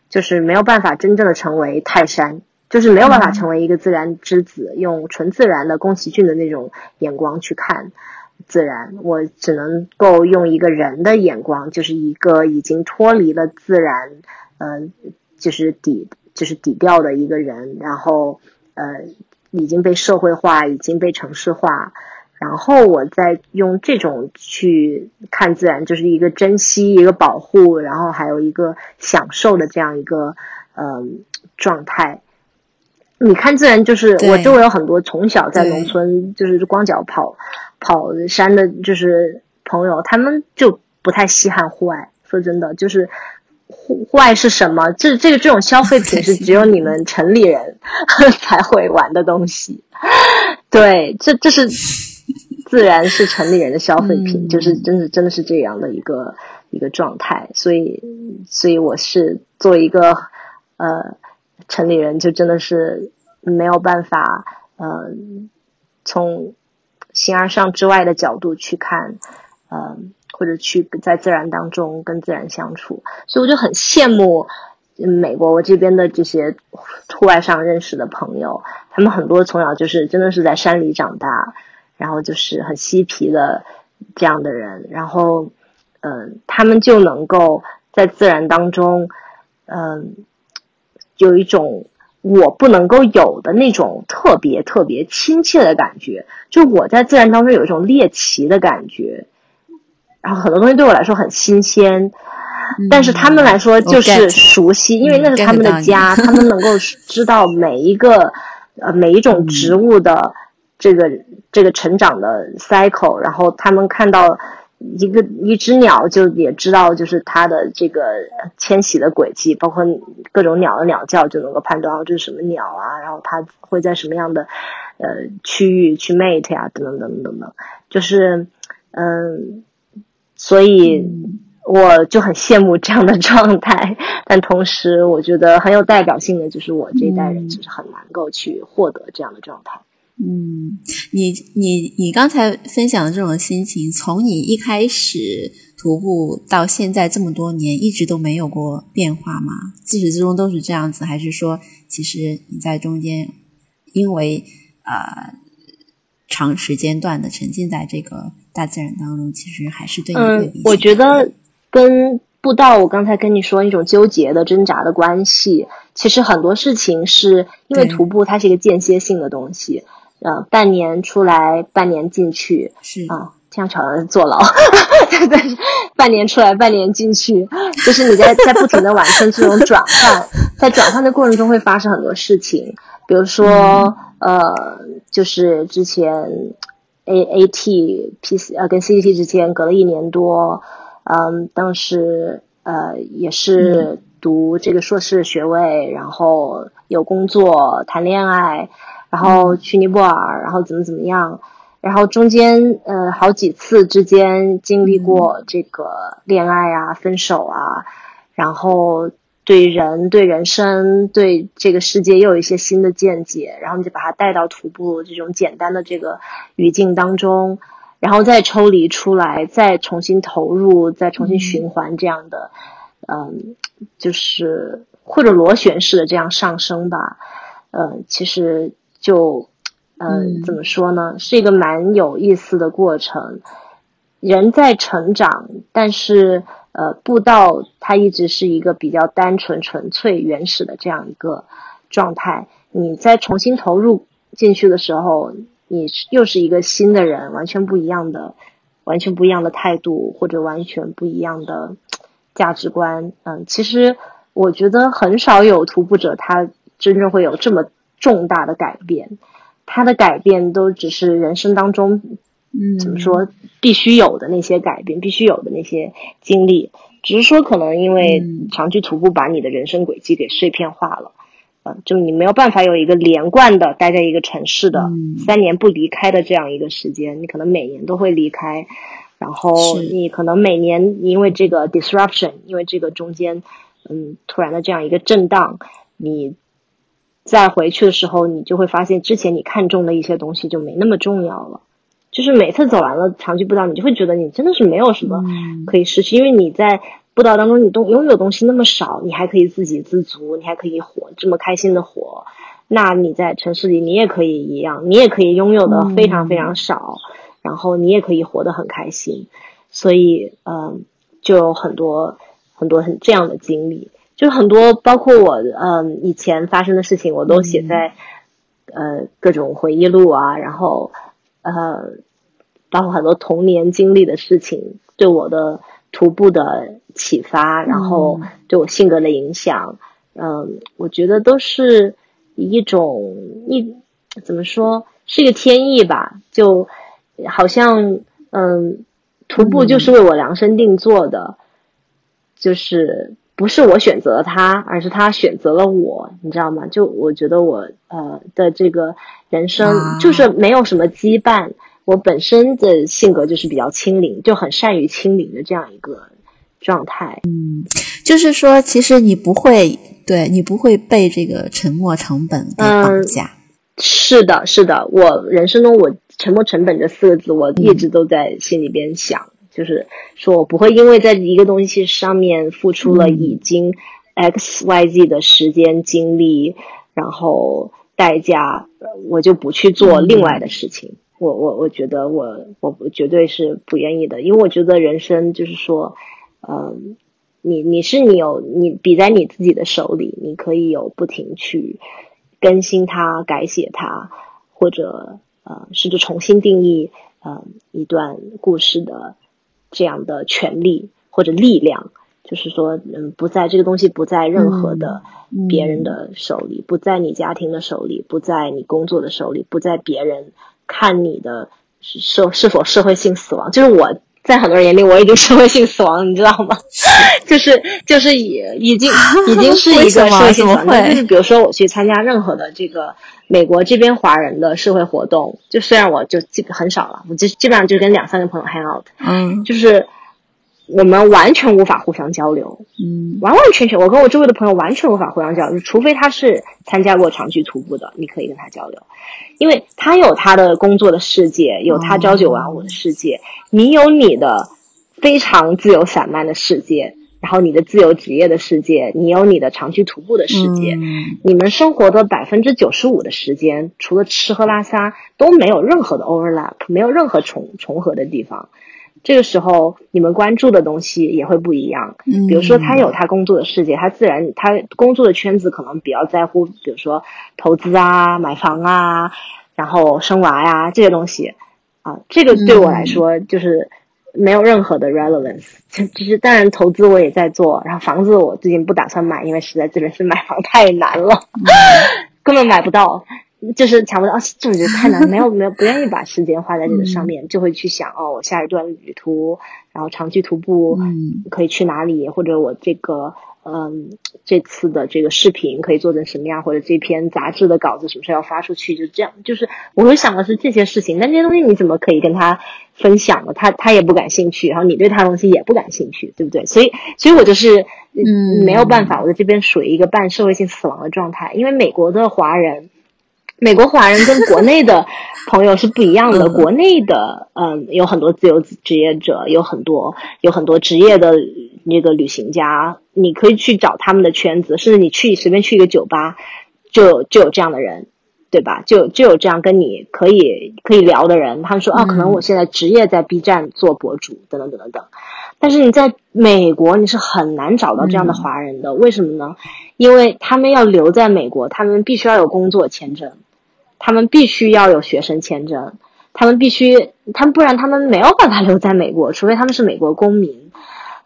就是没有办法真正的成为泰山，就是没有办法成为一个自然之子，用纯自然的宫崎骏的那种眼光去看自然，我只能够用一个人的眼光，就是一个已经脱离了自然，呃，就是底就是底调的一个人，然后呃已经被社会化，已经被城市化。然后我再用这种去看自然，就是一个珍惜、一个保护，然后还有一个享受的这样一个嗯状态。你看自然，就是我周围有很多从小在农村就是光脚跑跑山的，就是朋友，他们就不太稀罕户外。说真的，就是户户外是什么？这这个这种消费品是只有你们城里人 才会玩的东西。对，这这是。自然是城里人的消费品，就是真的真的是这样的一个一个状态，所以所以我是作为一个呃城里人，就真的是没有办法呃从形而上之外的角度去看，呃或者去在自然当中跟自然相处，所以我就很羡慕美国我这边的这些户外上认识的朋友，他们很多从小就是真的是在山里长大。然后就是很嬉皮的这样的人，然后，嗯，他们就能够在自然当中，嗯，有一种我不能够有的那种特别特别亲切的感觉。就我在自然当中有一种猎奇的感觉，然后很多东西对我来说很新鲜，但是他们来说就是熟悉，因为那是他们的家，他们能够知道每一个呃每一种植物的这个。这个成长的 cycle，然后他们看到一个一只鸟，就也知道就是它的这个迁徙的轨迹，包括各种鸟的鸟叫，就能够判断这是什么鸟啊，然后它会在什么样的呃区域去 mate 呀，等等等等等等，就是嗯，所以我就很羡慕这样的状态，但同时我觉得很有代表性的就是我这一代人就是很难够去获得这样的状态。嗯，你你你刚才分享的这种心情，从你一开始徒步到现在这么多年，一直都没有过变化吗？自始至终都是这样子，还是说，其实你在中间，因为呃长时间段的沉浸在这个大自然当中，其实还是对你嗯，我觉得跟步道，我刚才跟你说一种纠结的挣扎的关系，其实很多事情是因为徒步它是一个间歇性的东西。呃，半年出来，半年进去，是啊，这样巧的坐牢，对，半年出来，半年进去，就是你在在不停的完成这种转换，在转换的过程中会发生很多事情，比如说，呃，就是之前 A A T P C 呃跟 C T 之间隔了一年多，嗯，当时呃也是读这个硕士学位，然后有工作，谈恋爱。然后去尼泊尔，然后怎么怎么样，然后中间呃好几次之间经历过这个恋爱啊、分手啊，然后对人、对人生、对这个世界又有一些新的见解，然后你就把它带到徒步这种简单的这个语境当中，然后再抽离出来，再重新投入，再重新循环这样的，嗯，就是或者螺旋式的这样上升吧。呃，其实就，嗯，怎么说呢，是一个蛮有意思的过程。人在成长，但是呃，步道它一直是一个比较单纯、纯粹、原始的这样一个状态。你在重新投入进去的时候。你又是一个新的人，完全不一样的，完全不一样的态度，或者完全不一样的价值观。嗯，其实我觉得很少有徒步者他真正会有这么重大的改变，他的改变都只是人生当中，嗯，怎么说必须有的那些改变，必须有的那些经历，只是说可能因为长期徒步把你的人生轨迹给碎片化了。就你没有办法有一个连贯的待在一个城市的三年不离开的这样一个时间，你可能每年都会离开，然后你可能每年因为这个 disruption，因为这个中间，嗯，突然的这样一个震荡，你再回去的时候，你就会发现之前你看中的一些东西就没那么重要了。就是每次走完了长距步道，你就会觉得你真的是没有什么可以失去，因为你在。步道当中，你东拥有东西那么少，你还可以自给自足，你还可以活这么开心的活。那你在城市里，你也可以一样，你也可以拥有的非常非常少，然后你也可以活得很开心。所以，嗯，就有很多很多很这样的经历，就很多包括我，嗯，以前发生的事情，我都写在呃各种回忆录啊，然后呃，包括很多童年经历的事情，对我的。徒步的启发，然后对我性格的影响，嗯，我觉得都是一种一怎么说，是一个天意吧。就好像，嗯，徒步就是为我量身定做的，就是不是我选择了他，而是他选择了我，你知道吗？就我觉得我呃的这个人生就是没有什么羁绊。我本身的性格就是比较清零，就很善于清零的这样一个状态。嗯，就是说，其实你不会，对你不会被这个沉没成本给绑架。是的，是的，我人生中我沉没成本这四个字，我一直都在心里边想，就是说我不会因为在一个东西上面付出了已经 x y z 的时间精力，然后代价，我就不去做另外的事情。我我我觉得我我绝对是不愿意的，因为我觉得人生就是说，嗯，你你是你有你比在你自己的手里，你可以有不停去更新它、改写它，或者呃，甚至重新定义呃一段故事的这样的权利或者力量，就是说，嗯，不在这个东西不在任何的别人的手里，不在你家庭的手里，不在你工作的手里，不在别人。看你的社是否社会性死亡，就是我在很多人眼里我已经社会性死亡，你知道吗？就是就是已已经已经是一个 社会性死亡。就是比如说我去参加任何的这个美国这边华人的社会活动，就虽然我就基本很少了，我就基本上就跟两三个朋友 hang out，嗯，就是。我们完全无法互相交流，嗯，完完全全，我跟我周围的朋友完全无法互相交流，除非他是参加过长距徒步的，你可以跟他交流，因为他有他的工作的世界，有他朝九晚五的世界，你有你的非常自由散漫的世界，然后你的自由职业的世界，你有你的长距徒步的世界，你们生活的百分之九十五的时间，除了吃喝拉撒，都没有任何的 overlap，没有任何重重合的地方。这个时候，你们关注的东西也会不一样。嗯，比如说他有他工作的世界，他自然他工作的圈子可能比较在乎，比如说投资啊、买房啊，然后生娃呀这些东西。啊，这个对我来说就是没有任何的 relevance。其实当然投资我也在做，然后房子我最近不打算买，因为实在这边是买房太难了，根本买不到。就是抢不到，就觉得太难，没有没有不愿意把时间花在这个上面，就会去想哦，我下一段旅途，然后长期徒步，可以去哪里，或者我这个嗯这次的这个视频可以做成什么样，或者这篇杂志的稿子什么时候要发出去，就这样，就是我会想的是这些事情，但这些东西你怎么可以跟他分享呢？他他也不感兴趣，然后你对他东西也不感兴趣，对不对？所以所以我就是嗯没有办法，我在这边属于一个半社会性死亡的状态，因为美国的华人。美国华人跟国内的朋友是不一样的。国内的，嗯，有很多自由职业者，有很多有很多职业的那个旅行家，你可以去找他们的圈子，甚至你去随便去一个酒吧，就就有这样的人，对吧？就就有这样跟你可以可以聊的人。他们说，啊，可能我现在职业在 B 站做博主，等等等等等。但是你在美国，你是很难找到这样的华人的，为什么呢？因为他们要留在美国，他们必须要有工作签证，他们必须要有学生签证，他们必须，他们不然他们没有办法留在美国，除非他们是美国公民，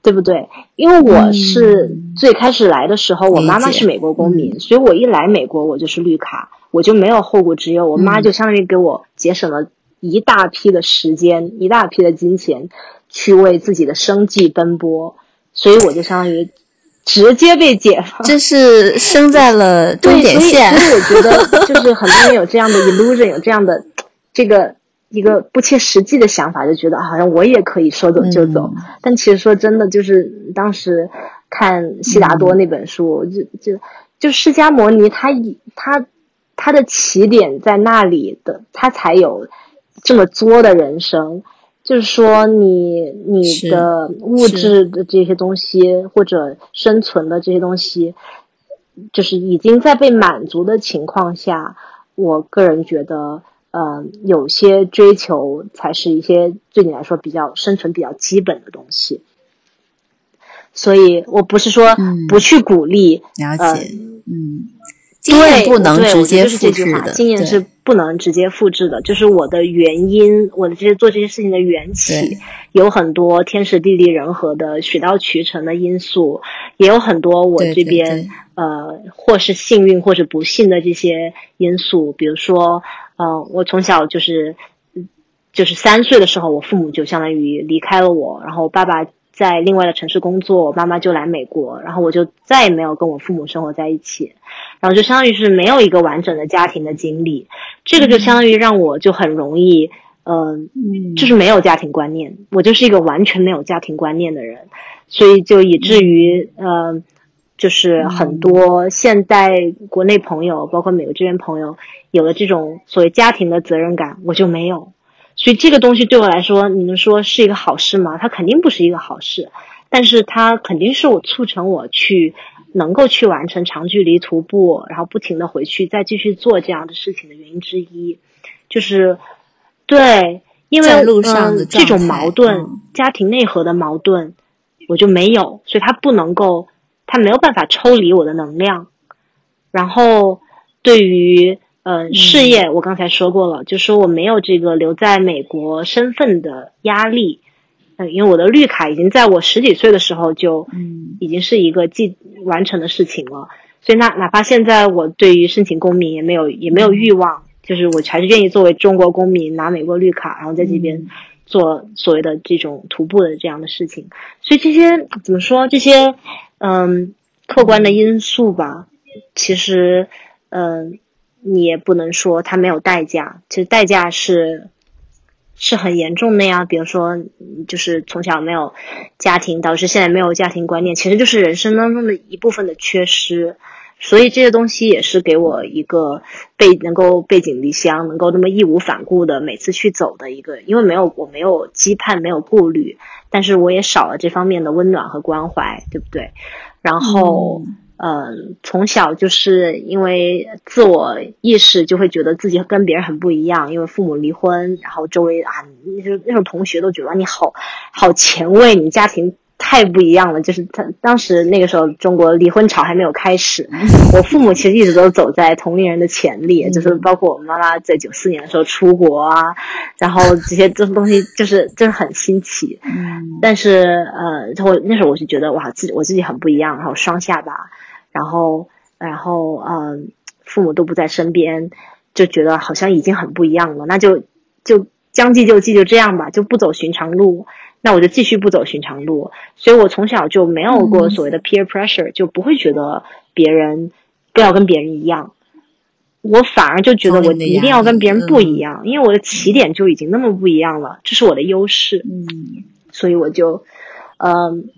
对不对？因为我是最开始来的时候，我妈妈是美国公民，所以我一来美国我就是绿卡，我就没有后顾之忧，我妈就相当于给我节省了一大批的时间，一大批的金钱。去为自己的生计奔波，所以我就相当于直接被解放，这是生在了终点线。所以我觉得，就是很多人有这样的 illusion，有这样的这个一个不切实际的想法，就觉得好像我也可以说走就走。但其实说真的，就是当时看悉达多那本书，就就就释迦摩尼，他他他的起点在那里的，他才有这么作的人生。就是说，你你的物质的这些东西，或者生存的这些东西，就是已经在被满足的情况下，我个人觉得，呃，有些追求才是一些对你来说比较生存比较基本的东西。所以我不是说不去鼓励，了解，嗯。经验不能直接复制的，经验是不能直接复制的。就是我的原因，我的这些做这些事情的缘起，有很多天时地利人和的水到渠成的因素，也有很多我这边呃或是幸运或是不幸的这些因素。比如说，呃，我从小就是就是三岁的时候，我父母就相当于离开了我，然后爸爸在另外的城市工作，我妈妈就来美国，然后我就再也没有跟我父母生活在一起。然后就相当于是没有一个完整的家庭的经历，这个就相当于让我就很容易，嗯，就是没有家庭观念，我就是一个完全没有家庭观念的人，所以就以至于，呃，就是很多现在国内朋友，包括美国这边朋友，有了这种所谓家庭的责任感，我就没有，所以这个东西对我来说，你们说是一个好事吗？它肯定不是一个好事，但是它肯定是我促成我去。能够去完成长距离徒步，然后不停的回去再继续做这样的事情的原因之一，就是对，因为嗯这种矛盾，家庭内核的矛盾，我就没有，所以他不能够，他没有办法抽离我的能量。然后对于嗯事业，我刚才说过了，就说我没有这个留在美国身份的压力。嗯，因为我的绿卡已经在我十几岁的时候就，嗯，已经是一个既完成的事情了，所以那哪怕现在我对于申请公民也没有也没有欲望，就是我还是愿意作为中国公民拿美国绿卡，然后在这边做所谓的这种徒步的这样的事情。所以这些怎么说？这些嗯客观的因素吧，其实嗯你也不能说它没有代价，其实代价是。是很严重的呀，比如说，就是从小没有家庭，导致现在没有家庭观念，其实就是人生当中的一部分的缺失。所以这些东西也是给我一个背能够背井离乡，能够那么义无反顾的每次去走的一个，因为没有我没有羁绊，没有顾虑，但是我也少了这方面的温暖和关怀，对不对？然后。嗯从小就是因为自我意识就会觉得自己跟别人很不一样，因为父母离婚，然后周围啊，那就那种同学都觉得你好好前卫，你家庭。太不一样了，就是他当时那个时候，中国离婚潮还没有开始。我父母其实一直都走在同龄人的前列，就是包括我妈妈在九四年的时候出国啊，然后这些这东西就是就是很新奇。但是呃，我那时候我就觉得哇，自己我自己很不一样，然后双下巴，然后然后嗯，父母都不在身边，就觉得好像已经很不一样了。那就就将计就计，就这样吧，就不走寻常路。那我就继续不走寻常路，所以我从小就没有过所谓的 peer pressure，就不会觉得别人不要跟别人一样，我反而就觉得我一定要跟别人不一样，因为我的起点就已经那么不一样了，这是我的优势。嗯，所以我就，嗯，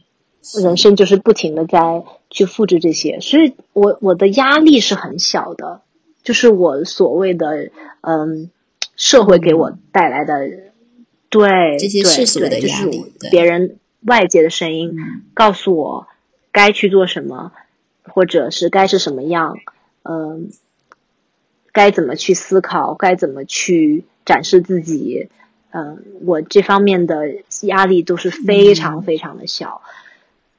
人生就是不停的在去复制这些，所以我我的压力是很小的，就是我所谓的嗯。社会给我带来的，对这些世俗的压力，别人外界的声音告诉我该去做什么，或者是该是什么样，嗯，该怎么去思考，该怎么去展示自己，嗯，我这方面的压力都是非常非常的小，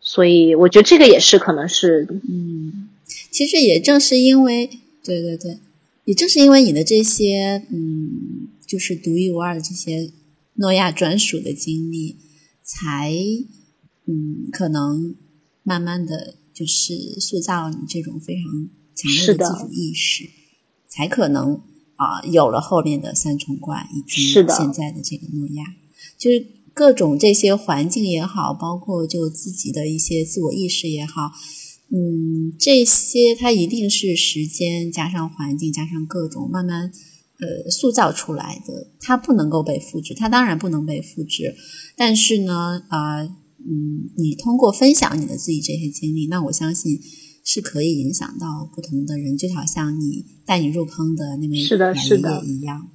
所以我觉得这个也是可能是，嗯，其实也正是因为，对对对。也正是因为你的这些，嗯，就是独一无二的这些诺亚专属的经历，才，嗯，可能慢慢的就是塑造你这种非常强烈的自主意识，才可能啊有了后面的三重冠以及现在的这个诺亚，就是各种这些环境也好，包括就自己的一些自我意识也好。嗯，这些它一定是时间加上环境加上各种慢慢呃塑造出来的，它不能够被复制，它当然不能被复制。但是呢，啊，嗯，你通过分享你的自己这些经历，那我相信是可以影响到不同的人，就好像你带你入坑的那位老爷爷一样，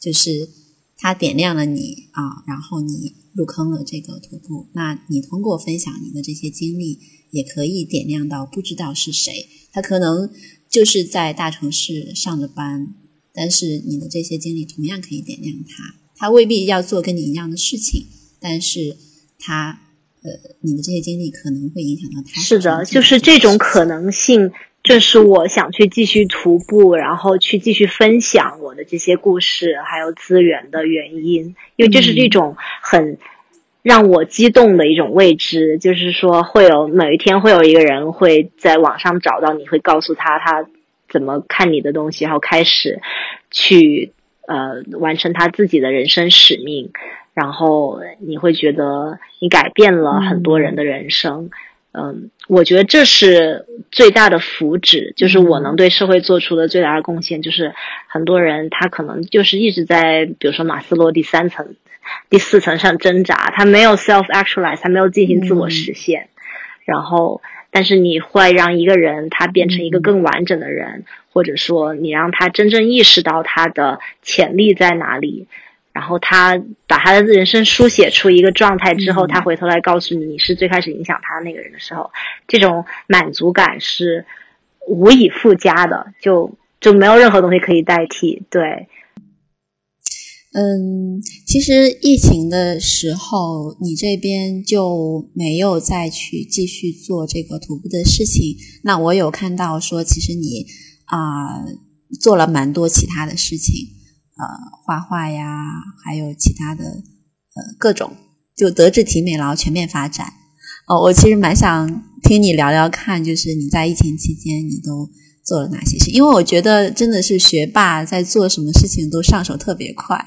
就是他点亮了你啊，然后你入坑了这个徒步，那你通过分享你的这些经历。也可以点亮到不知道是谁，他可能就是在大城市上着班，但是你的这些经历同样可以点亮他。他未必要做跟你一样的事情，但是他呃，你的这些经历可能会影响到他。是的，就是这种可能性，这是我想去继续徒步，然后去继续分享我的这些故事还有资源的原因，因为这是一种很。让我激动的一种未知，就是说会有某一天会有一个人会在网上找到你，会告诉他他怎么看你的东西，然后开始去呃完成他自己的人生使命，然后你会觉得你改变了很多人的人生，嗯，我觉得这是最大的福祉，就是我能对社会做出的最大的贡献，就是很多人他可能就是一直在比如说马斯洛第三层。第四层上挣扎，他没有 self actualize，他没有进行自我实现。然后，但是你会让一个人他变成一个更完整的人，或者说你让他真正意识到他的潜力在哪里。然后他把他的人生书写出一个状态之后，他回头来告诉你你是最开始影响他的那个人的时候，这种满足感是无以复加的，就就没有任何东西可以代替。对。嗯，其实疫情的时候，你这边就没有再去继续做这个徒步的事情。那我有看到说，其实你啊做了蛮多其他的事情，呃，画画呀，还有其他的呃各种，就德智体美劳全面发展。哦，我其实蛮想听你聊聊看，就是你在疫情期间你都做了哪些事？因为我觉得真的是学霸在做什么事情都上手特别快。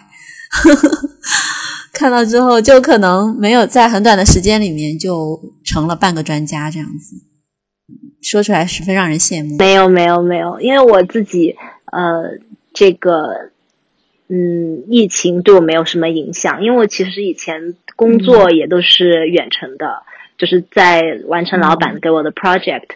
看到之后，就可能没有在很短的时间里面就成了半个专家这样子，说出来十分让人羡慕。没有，没有，没有，因为我自己呃，这个嗯，疫情对我没有什么影响，因为我其实以前工作也都是远程的，就是在完成老板给我的 project。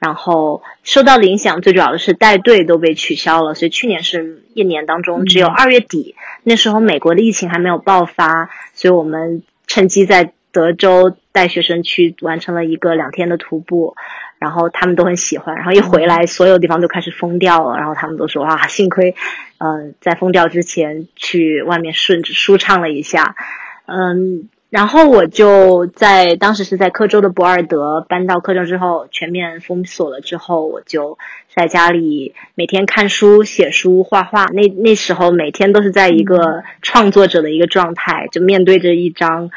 然后受到的影响最主要的是带队都被取消了，所以去年是一年当中只有二月底，那时候美国的疫情还没有爆发，所以我们趁机在德州带学生去完成了一个两天的徒步，然后他们都很喜欢，然后一回来所有地方都开始封掉了，然后他们都说啊，幸亏，嗯，在封掉之前去外面顺舒畅了一下，嗯。然后我就在当时是在科州的博尔德搬到科州之后，全面封锁了之后，我就在家里每天看书、写书、画画。那那时候每天都是在一个创作者的一个状态，就面对着一张，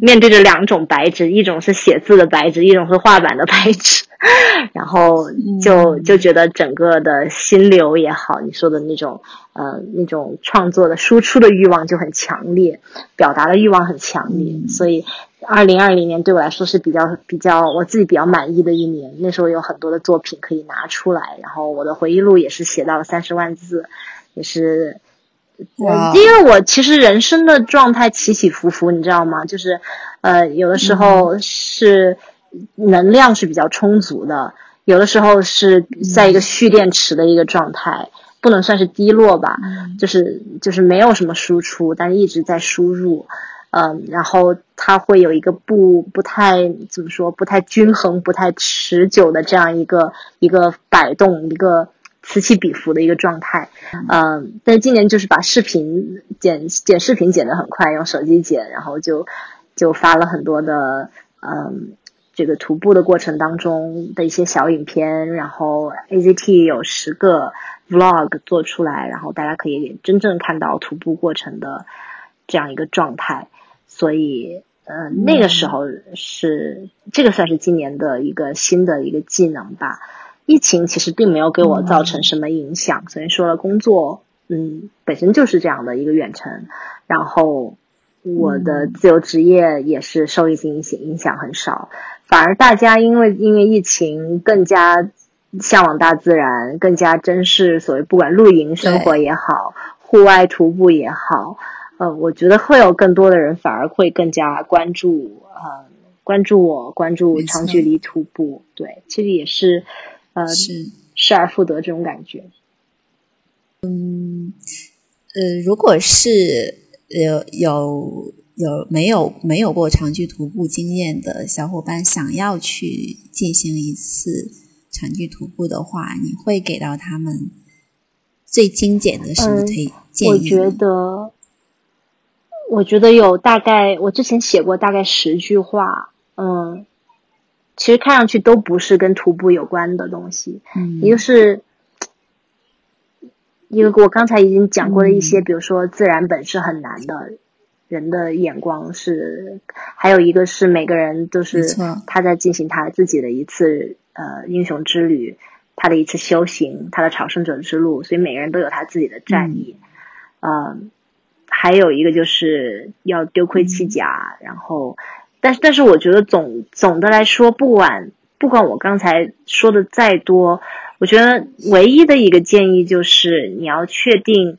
面对着两种白纸，一种是写字的白纸，一种是画板的白纸。然后就就觉得整个的心流也好，你说的那种呃那种创作的输出的欲望就很强烈，表达的欲望很强烈，所以二零二零年对我来说是比较比较我自己比较满意的一年。那时候有很多的作品可以拿出来，然后我的回忆录也是写到了三十万字，也是，因为我其实人生的状态起起伏伏，你知道吗？就是呃有的时候是。能量是比较充足的，有的时候是在一个蓄电池的一个状态，不能算是低落吧，就是就是没有什么输出，但是一直在输入，嗯，然后它会有一个不不太怎么说，不太均衡、不太持久的这样一个一个摆动，一个此起彼伏的一个状态，嗯，但是今年就是把视频剪剪视频剪得很快，用手机剪，然后就就发了很多的嗯。这个徒步的过程当中的一些小影片，然后 AZT 有十个 Vlog 做出来，然后大家可以真正看到徒步过程的这样一个状态。所以，呃，那个时候是这个算是今年的一个新的一个技能吧。疫情其实并没有给我造成什么影响，所以说了工作，嗯，本身就是这样的一个远程，然后我的自由职业也是受疫情影响影响很少。反而大家因为因为疫情更加向往大自然，更加珍视所谓不管露营生活也好，户外徒步也好，呃，我觉得会有更多的人反而会更加关注呃关注我关注长距离徒步，对，其实也是呃失而复得这种感觉。嗯，呃，如果是有有。有没有没有过长距徒步经验的小伙伴想要去进行一次长距徒步的话，你会给到他们最精简的什么推建议？我觉得，我觉得有大概，我之前写过大概十句话，嗯，其实看上去都不是跟徒步有关的东西，嗯，也就是，因为我刚才已经讲过了一些，比如说自然本是很难的。人的眼光是，还有一个是每个人都是他在进行他自己的一次呃英雄之旅，他的一次修行，他的朝圣者之路，所以每个人都有他自己的战役。嗯，还有一个就是要丢盔弃甲，然后，但是但是我觉得总总的来说，不管不管我刚才说的再多，我觉得唯一的一个建议就是你要确定，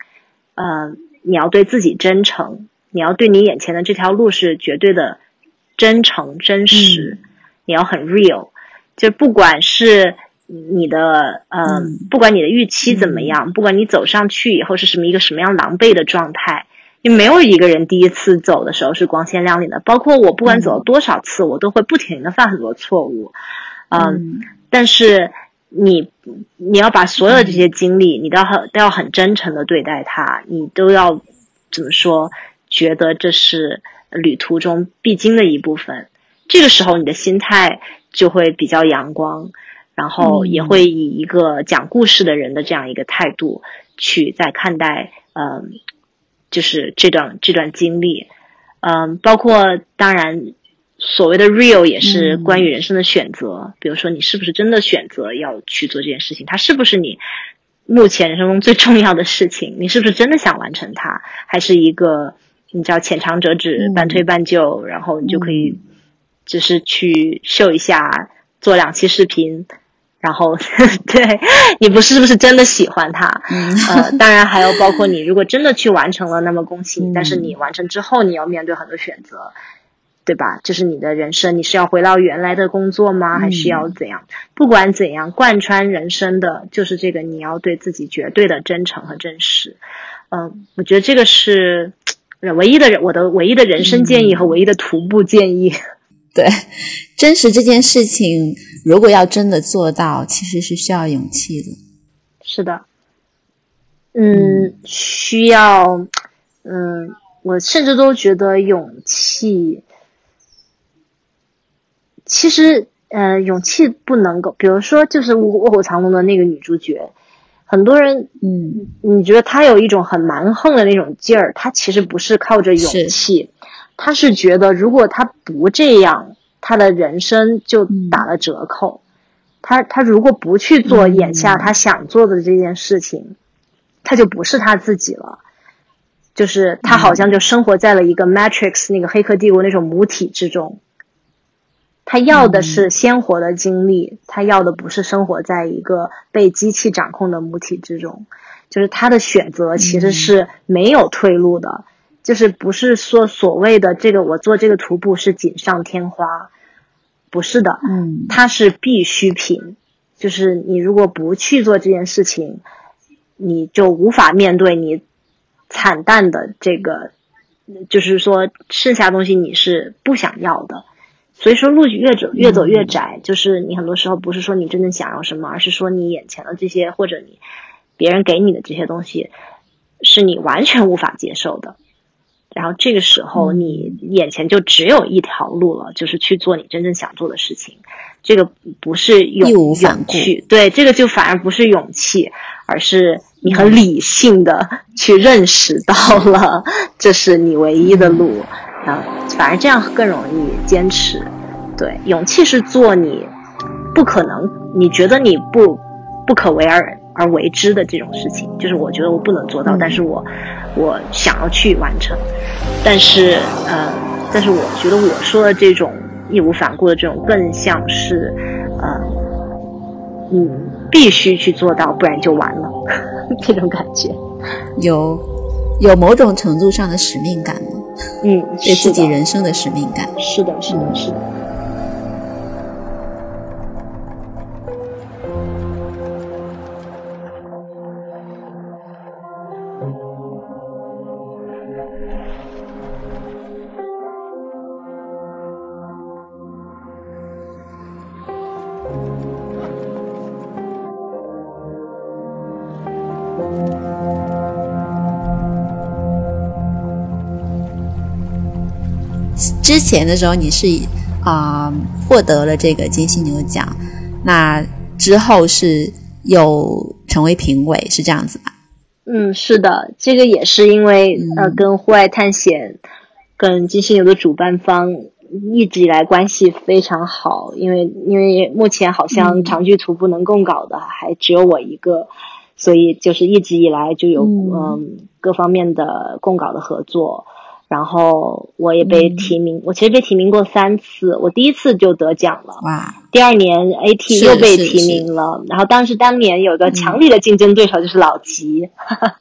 呃，你要对自己真诚。你要对你眼前的这条路是绝对的真诚真实，你要很 real，就不管是你的呃，不管你的预期怎么样，不管你走上去以后是什么一个什么样狼狈的状态，因为没有一个人第一次走的时候是光鲜亮丽的。包括我，不管走了多少次，我都会不停的犯很多错误，嗯，但是你你要把所有的这些经历，你都要很都要很真诚的对待它，你都要怎么说？觉得这是旅途中必经的一部分，这个时候你的心态就会比较阳光，然后也会以一个讲故事的人的这样一个态度去在看待，嗯，就是这段这段经历，嗯，包括当然所谓的 real 也是关于人生的选择，比如说你是不是真的选择要去做这件事情，它是不是你目前人生中最重要的事情，你是不是真的想完成它，还是一个。你叫浅尝辄止，半推半就，然后你就可以，就是去秀一下，做两期视频，然后 对你不是不是真的喜欢它？呃，当然还有包括你如果真的去完成了，那么恭喜你。但是你完成之后，你要面对很多选择，对吧？就是你的人生，你是要回到原来的工作吗？还是要怎样？不管怎样，贯穿人生的就是这个，你要对自己绝对的真诚和真实。嗯，我觉得这个是。唯一的人，我的唯一的人生建议和唯一的徒步建议，对，真实这件事情，如果要真的做到，其实是需要勇气的。是的，嗯，需要，嗯，我甚至都觉得勇气，其实，呃，勇气不能够，比如说，就是《卧虎藏龙》的那个女主角。很多人，嗯，你觉得他有一种很蛮横的那种劲儿，他其实不是靠着勇气，他是觉得如果他不这样，他的人生就打了折扣。他他如果不去做眼下他想做的这件事情，他就不是他自己了，就是他好像就生活在了一个 Matrix 那个黑客帝国那种母体之中。他要的是鲜活的经历，他要的不是生活在一个被机器掌控的母体之中。就是他的选择其实是没有退路的，就是不是说所谓的这个我做这个徒步是锦上添花，不是的，嗯，它是必需品。就是你如果不去做这件事情，你就无法面对你惨淡的这个，就是说剩下东西你是不想要的。所以说路越走越走越窄，就是你很多时候不是说你真正想要什么，而是说你眼前的这些或者你别人给你的这些东西，是你完全无法接受的。然后这个时候你眼前就只有一条路了，就是去做你真正想做的事情。这个不是勇勇气，对，这个就反而不是勇气，而是你很理性的去认识到了这是你唯一的路。啊，反而这样更容易坚持。对，勇气是做你不可能，你觉得你不不可为而而为之的这种事情，就是我觉得我不能做到，但是我我想要去完成。但是呃，但是我觉得我说的这种义无反顾的这种，更像是呃，你必须去做到，不然就完了 这种感觉。有有某种程度上的使命感吗？嗯，对自己人生的使命感。是的，是的，是的。前的时候你是啊获得了这个金犀牛奖，那之后是又成为评委，是这样子吧？嗯，是的，这个也是因为呃跟户外探险跟金犀牛的主办方一直以来关系非常好，因为因为目前好像长距徒步能供稿的还只有我一个，所以就是一直以来就有嗯各方面的供稿的合作。然后我也被提名，我其实被提名过三次，我第一次就得奖了。哇！第二年 AT 又被提名了，然后当时当年有个强力的竞争对手就是老吉，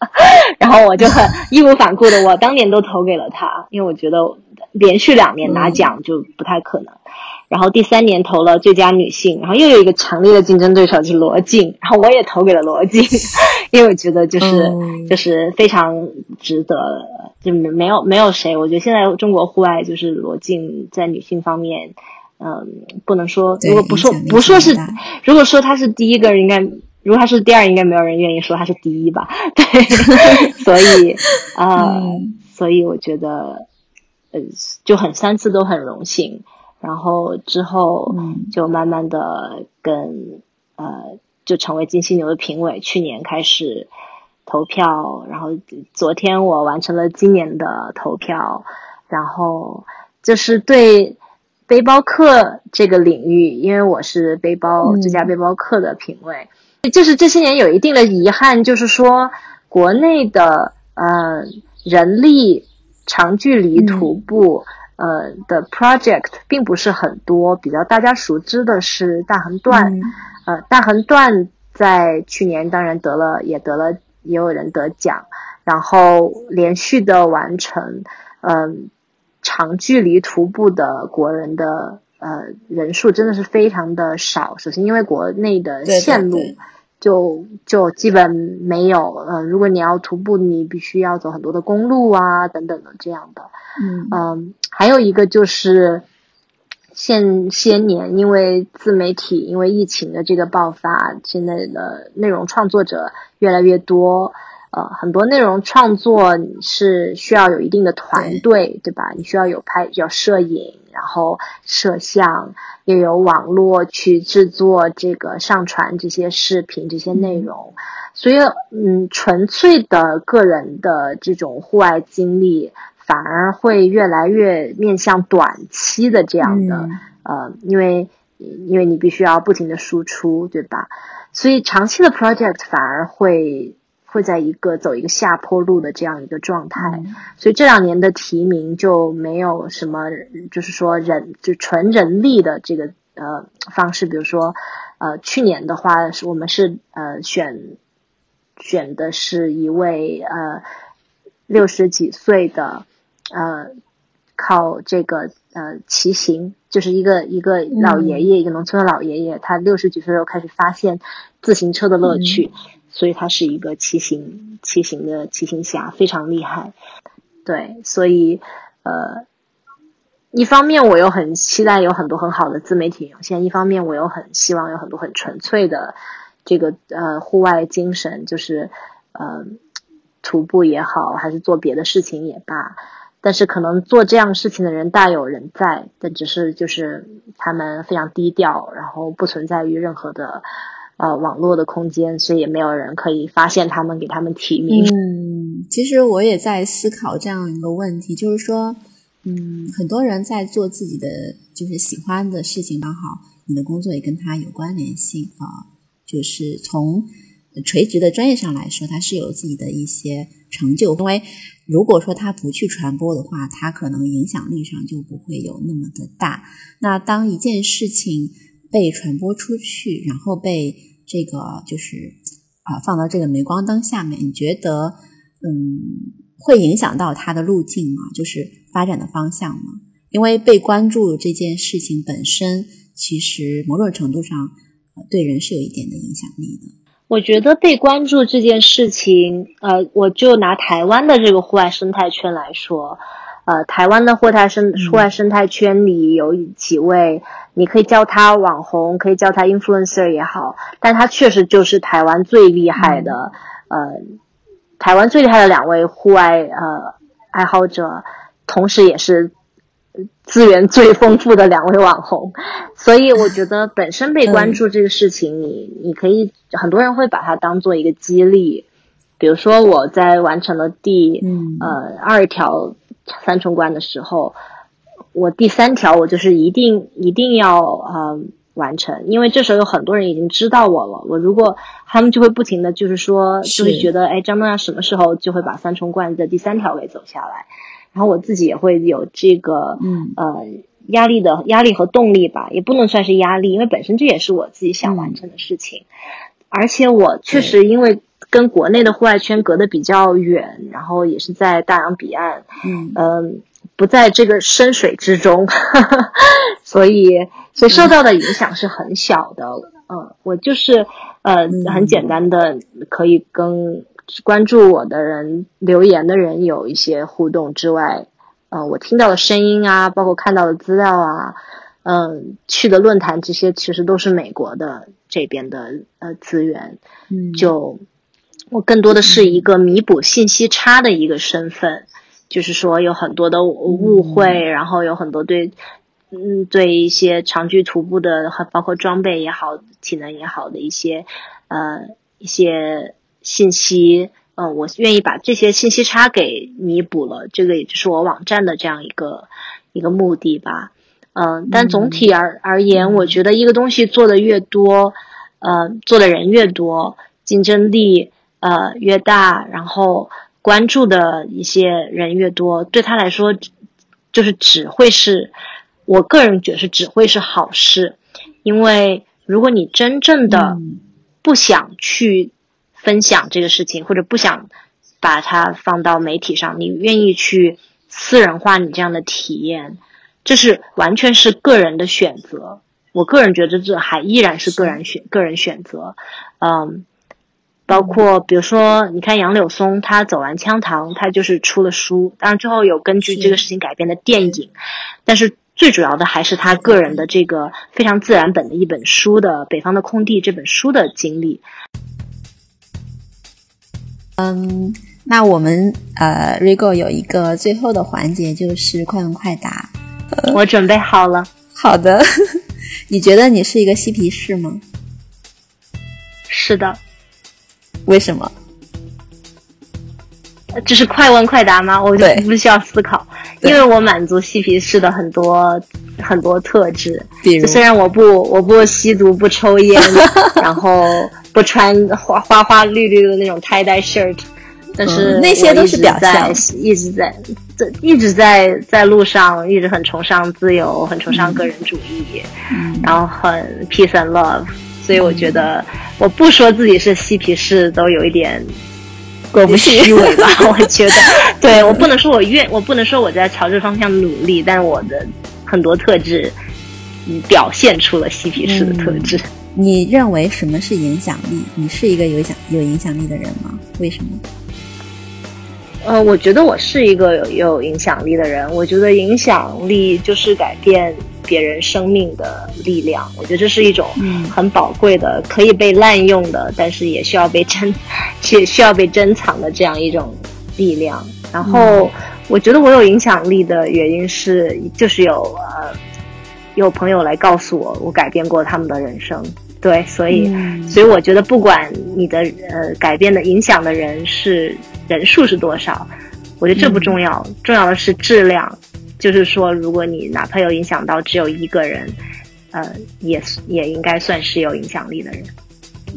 然后我就很 义无反顾的，我当年都投给了他，因为我觉得连续两年拿奖就不太可能。然后第三年投了最佳女性，然后又有一个强烈的竞争对手是罗晋，然后我也投给了罗晋，因为我觉得就是就是非常值得，就没没有没有谁，我觉得现在中国户外就是罗晋在女性方面，嗯，不能说如果不说不说是，如果说她是第一个，应该如果她是第二，应该没有人愿意说她是第一吧？对，所以啊，所以我觉得呃就很三次都很荣幸。然后之后就慢慢的跟呃就成为金犀牛的评委。去年开始投票，然后昨天我完成了今年的投票。然后就是对背包客这个领域，因为我是背包最佳背包客的评委，就是这些年有一定的遗憾，就是说国内的呃人力长距离徒步。呃的 project 并不是很多，比较大家熟知的是大横断，呃，大横断在去年当然得了，也得了，也有人得奖，然后连续的完成，嗯，长距离徒步的国人的呃人数真的是非常的少。首先，因为国内的线路。就就基本没有，呃，如果你要徒步，你必须要走很多的公路啊，等等的这样的。嗯嗯，还有一个就是现些年，因为自媒体，因为疫情的这个爆发，现在的内容创作者越来越多。呃，很多内容创作是需要有一定的团队，对吧？你需要有拍，有摄影，然后摄像，也有网络去制作这个上传这些视频、这些内容。所以，嗯，纯粹的个人的这种户外经历，反而会越来越面向短期的这样的，呃，因为因为你必须要不停的输出，对吧？所以，长期的 project 反而会。会在一个走一个下坡路的这样一个状态，所以这两年的提名就没有什么，就是说人就纯人力的这个呃方式，比如说呃去年的话是我们是呃选选的是一位呃六十几岁的呃靠这个呃骑行，就是一个一个老爷爷，一个农村的老爷爷，他六十几岁时候开始发现自行车的乐趣。所以他是一个骑行骑行的骑行侠，非常厉害。对，所以呃，一方面我又很期待有很多很好的自媒体涌现，一方面我又很希望有很多很纯粹的这个呃户外精神，就是呃徒步也好，还是做别的事情也罢。但是可能做这样事情的人大有人在，但只是就是他们非常低调，然后不存在于任何的呃网络的空间，所以也没有人可以发现他们，给他们提名。嗯，其实我也在思考这样一个问题，就是说，嗯，很多人在做自己的就是喜欢的事情，刚好你的工作也跟他有关联性啊，就是从垂直的专业上来说，他是有自己的一些成就，因为。如果说他不去传播的话，他可能影响力上就不会有那么的大。那当一件事情被传播出去，然后被这个就是啊放到这个镁光灯下面，你觉得嗯会影响到它的路径吗？就是发展的方向吗？因为被关注这件事情本身，其实某种程度上对人是有一点的影响力的。我觉得被关注这件事情，呃，我就拿台湾的这个户外生态圈来说，呃，台湾的户外生户外生态圈里有几位，你可以叫他网红，可以叫他 influencer 也好，但他确实就是台湾最厉害的，呃，台湾最厉害的两位户外呃爱好者，同时也是。资源最丰富的两位网红，所以我觉得本身被关注这个事情，你你可以很多人会把它当做一个激励。比如说我在完成了第呃二条三重关的时候，我第三条我就是一定一定要呃完成，因为这时候有很多人已经知道我了。我如果他们就会不停的就是说，就会觉得哎张东阳什么时候就会把三重关的第三条给走下来。然后我自己也会有这个，嗯，呃，压力的压力和动力吧，也不能算是压力，因为本身这也是我自己想完成的事情，而且我确实因为跟国内的户外圈隔得比较远，然后也是在大洋彼岸，嗯，嗯，不在这个深水之中，所以所以受到的影响是很小的，嗯，我就是呃很简单的可以跟。关注我的人、留言的人有一些互动之外，呃，我听到的声音啊，包括看到的资料啊，嗯，去的论坛这些其实都是美国的这边的呃资源，嗯，就我更多的是一个弥补信息差的一个身份，就是说有很多的误会，然后有很多对，嗯，对一些长距徒步的，包括装备也好、体能也好的一些呃一些。信息，嗯，我愿意把这些信息差给弥补了，这个也就是我网站的这样一个一个目的吧，嗯，但总体而而言，我觉得一个东西做的越多，呃，做的人越多，竞争力呃越大，然后关注的一些人越多，对他来说，就是只会是，我个人觉得是只会是好事，因为如果你真正的不想去。分享这个事情，或者不想把它放到媒体上，你愿意去私人化你这样的体验，这是完全是个人的选择。我个人觉得这还依然是个人选个人选择。嗯，包括比如说，你看杨柳松，他走完羌塘，他就是出了书，当然最后有根据这个事情改编的电影，但是最主要的还是他个人的这个非常自然本的一本书的《北方的空地》这本书的经历。嗯，那我们呃，Rigo 有一个最后的环节，就是快问快答。我准备好了。好的，你觉得你是一个嬉皮士吗？是的。为什么？这是快问快答吗？我就不需要思考，因为我满足嬉皮士的很多很多特质。比如，虽然我不我不吸毒不抽烟，然后。不穿花花花绿绿的那种 tie dye shirt，但是那些都是表象，一直在在一直在在路上，一直很崇尚自由，很崇尚个人主义，然后很 peace and love，所以我觉得我不说自己是嬉皮士都有一点过不去虚伪吧？我觉得，对我不能说我愿，我不能说我在朝这方向努力，但我的很多特质表现出了嬉皮士的特质。你认为什么是影响力？你是一个有想有影响力的人吗？为什么？呃，我觉得我是一个有有影响力的人。我觉得影响力就是改变别人生命的力量。我觉得这是一种很宝贵的、可以被滥用的，但是也需要被珍，且需要被珍藏的这样一种力量。然后，我觉得我有影响力的原因是，就是有呃，有朋友来告诉我，我改变过他们的人生。对，所以，所以我觉得，不管你的呃改变的影响的人是。人数是多少？我觉得这不重要，重要的是质量。就是说，如果你哪怕有影响到只有一个人，呃，也也应该算是有影响力的人。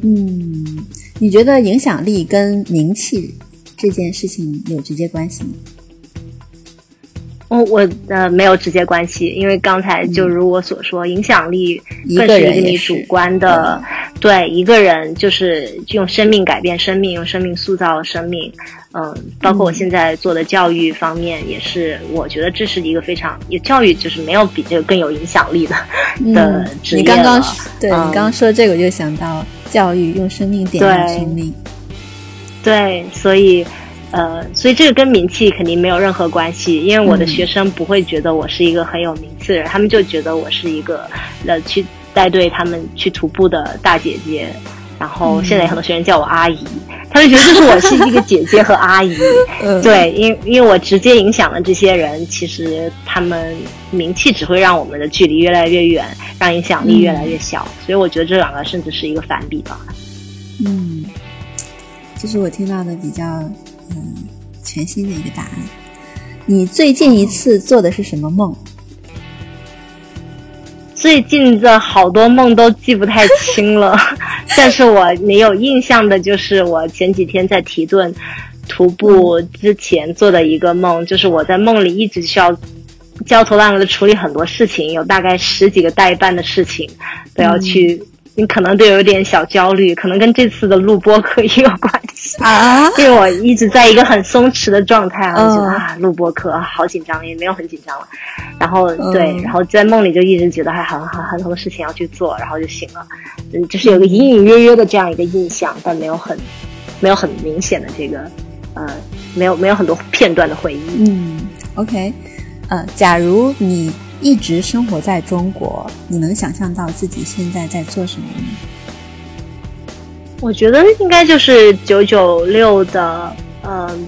嗯，你觉得影响力跟名气这件事情有直接关系吗？我我呃没有直接关系，因为刚才就如我所说，影响力更是一个你主观的，对一个人就是用生命改变生命，用生命塑造生命，嗯，包括我现在做的教育方面也是，我觉得这是一个非常有教育就是没有比这个更有影响力的 的职业。你刚刚对你刚刚说这个，我就想到教育用生命点亮生命，对，所以。呃，所以这个跟名气肯定没有任何关系，因为我的学生不会觉得我是一个很有名次的人，他们就觉得我是一个呃去带队他们去徒步的大姐姐，然后现在有很多学生叫我阿姨，他们觉得就是我是一个姐姐和阿姨，对，因因为我直接影响了这些人，其实他们名气只会让我们的距离越来越远，让影响力越来越小，所以我觉得这两个甚至是一个反比吧。嗯，这是我听到的比较。嗯，全新的一个答案。你最近一次做的是什么梦？最近的好多梦都记不太清了，但是我没有印象的就是我前几天在提顿徒步之前做的一个梦，就是我在梦里一直需要焦头烂额的处理很多事情，有大概十几个代办的事情都要去。你可能都有点小焦虑，可能跟这次的录播课也有关系啊。因为我一直在一个很松弛的状态，我觉得啊，录播课好紧张，也没有很紧张了。然后对，然后在梦里就一直觉得还很很很多事情要去做，然后就醒了。嗯，就是有个隐隐约约的这样一个印象，但没有很没有很明显的这个呃，没有没有很多片段的回忆。嗯，OK，呃，假如你。一直生活在中国，你能想象到自己现在在做什么吗？我觉得应该就是九九六的，嗯，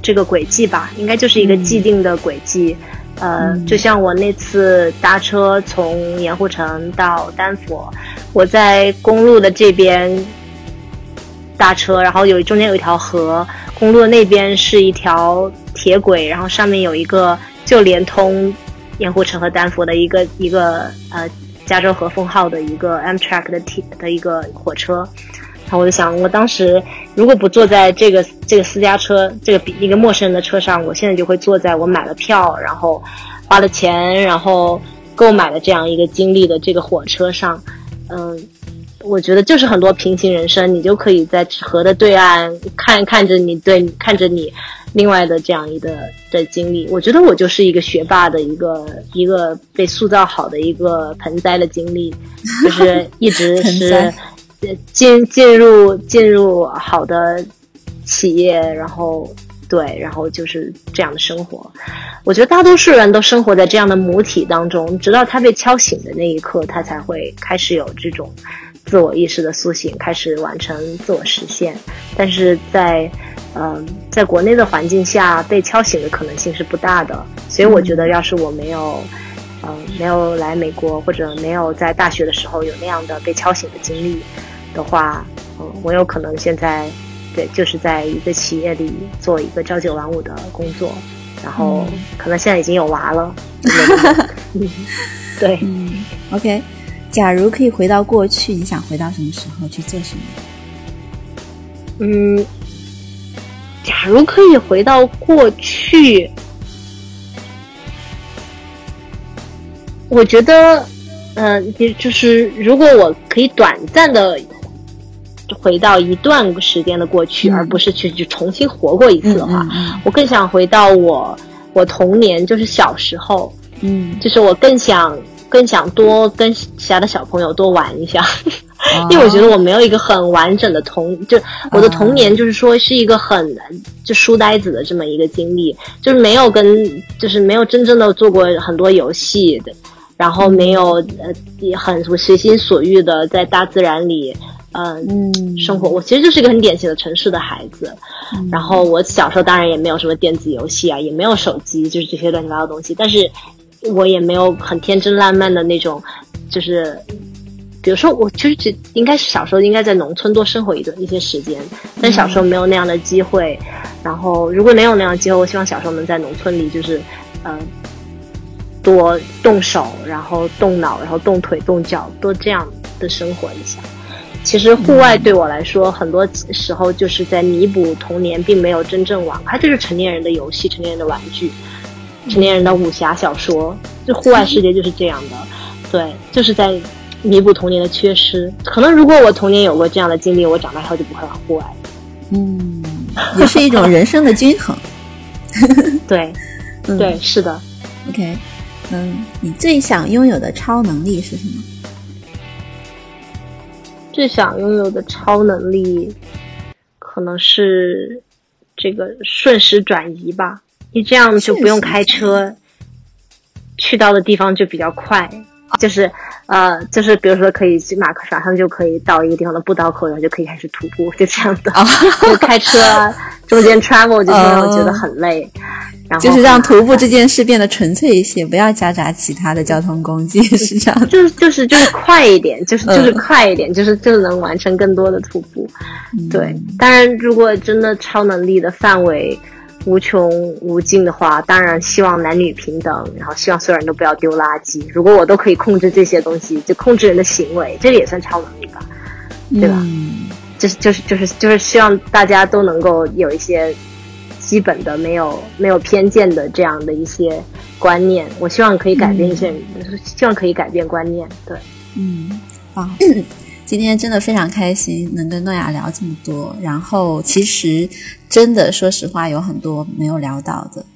这个轨迹吧，应该就是一个既定的轨迹。呃，就像我那次搭车从盐湖城到丹佛，我在公路的这边搭车，然后有中间有一条河，公路的那边是一条铁轨，然后上面有一个就连通。盐湖城和丹佛的一个一个呃加州和风号的一个 Amtrak 的 T 的一个火车，然后我就想，我当时如果不坐在这个这个私家车这个比一个陌生人的车上，我现在就会坐在我买了票，然后花了钱，然后购买了这样一个经历的这个火车上，嗯，我觉得就是很多平行人生，你就可以在河的对岸看看着你对看着你。另外的这样一个的经历，我觉得我就是一个学霸的一个一个被塑造好的一个盆栽的经历，就是一直 是进进入进入好的企业，然后对，然后就是这样的生活。我觉得大多数人都生活在这样的母体当中，直到他被敲醒的那一刻，他才会开始有这种自我意识的苏醒，开始完成自我实现。但是在嗯，在国内的环境下被敲醒的可能性是不大的，所以我觉得，要是我没有，嗯，没有来美国或者没有在大学的时候有那样的被敲醒的经历的话，嗯，我有可能现在，对，就是在一个企业里做一个朝九晚五的工作，然后可能现在已经有娃了。对，嗯，OK，假如可以回到过去，你想回到什么时候去做什么？嗯。假如可以回到过去，我觉得，嗯，就就是如果我可以短暂的回到一段时间的过去，而不是去去重新活过一次的话，我更想回到我我童年，就是小时候，嗯，就是我更想更想多跟其他的小朋友多玩一下。因为我觉得我没有一个很完整的童，就我的童年就是说是一个很就书呆子的这么一个经历，就是没有跟就是没有真正的做过很多游戏的，然后没有呃也很随心所欲的在大自然里。嗯，生活我其实就是一个很典型的城市的孩子，然后我小时候当然也没有什么电子游戏啊，也没有手机，就是这些乱七八糟东西。但是，我也没有很天真烂漫的那种，就是比如说我其实只应该是小时候应该在农村多生活一段一些时间，但小时候没有那样的机会。然后如果能有那样的机会，我希望小时候能在农村里就是嗯多动手，然后动脑，然后动腿动脚，多这样的生活一下。其实户外对我来说，很多时候就是在弥补童年并没有真正玩，它就是成年人的游戏，成年人的玩具，成年人的武侠小说。就户外世界就是这样的，对，就是在弥补童年的缺失。可能如果我童年有过这样的经历，我长大以后就不会玩户外。嗯，也是一种人生的均衡。对，对，是的。OK，嗯，你最想拥有的超能力是什么？最想拥有的超能力，可能是这个瞬时转移吧。你这样就不用开车，去到的地方就比较快。就是呃，就是比如说可以马马上就可以到一个地方的步道口，然后就可以开始徒步，就这样的。就开车中间 travel 就让我觉得很累。然后就是让徒步这件事变得纯粹一些，不要夹杂其他的交通工具，是这样。就是就是就是快一点，就是就是快一点，就是就能完成更多的徒步。对，当然如果真的超能力的范围无穷无尽的话，当然希望男女平等，然后希望所有人都不要丢垃圾。如果我都可以控制这些东西，就控制人的行为，这个也算超能力吧？对吧？就是就是就是就是希望大家都能够有一些。基本的没有没有偏见的这样的一些观念，我希望可以改变一些，希望可以改变观念。对，嗯，好，今天真的非常开心，能跟诺亚聊这么多。然后其实真的说实话，有很多没有聊到的。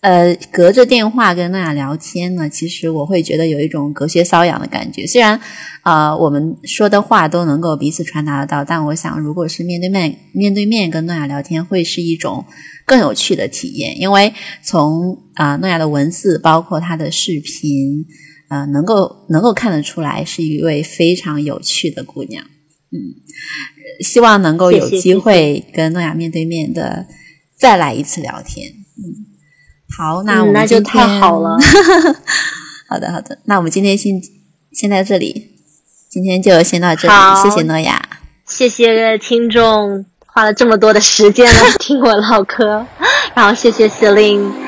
呃，隔着电话跟娜亚聊天呢，其实我会觉得有一种隔靴搔痒的感觉。虽然啊，我们说的话都能够彼此传达得到，但我想，如果是面对面面对面跟诺亚聊天，会是一种更有趣的体验。因为从啊诺亚的文字，包括他的视频，呃，能够能够看得出来，是一位非常有趣的姑娘。嗯，希望能够有机会跟诺亚面对面的再来一次聊天。嗯。好，那我们就太好了。好的，好的，那我们今天先先到这里，今天就先到这里。谢谢诺亚，谢谢听众花了这么多的时间来 听我唠嗑，然后谢谢 Celine。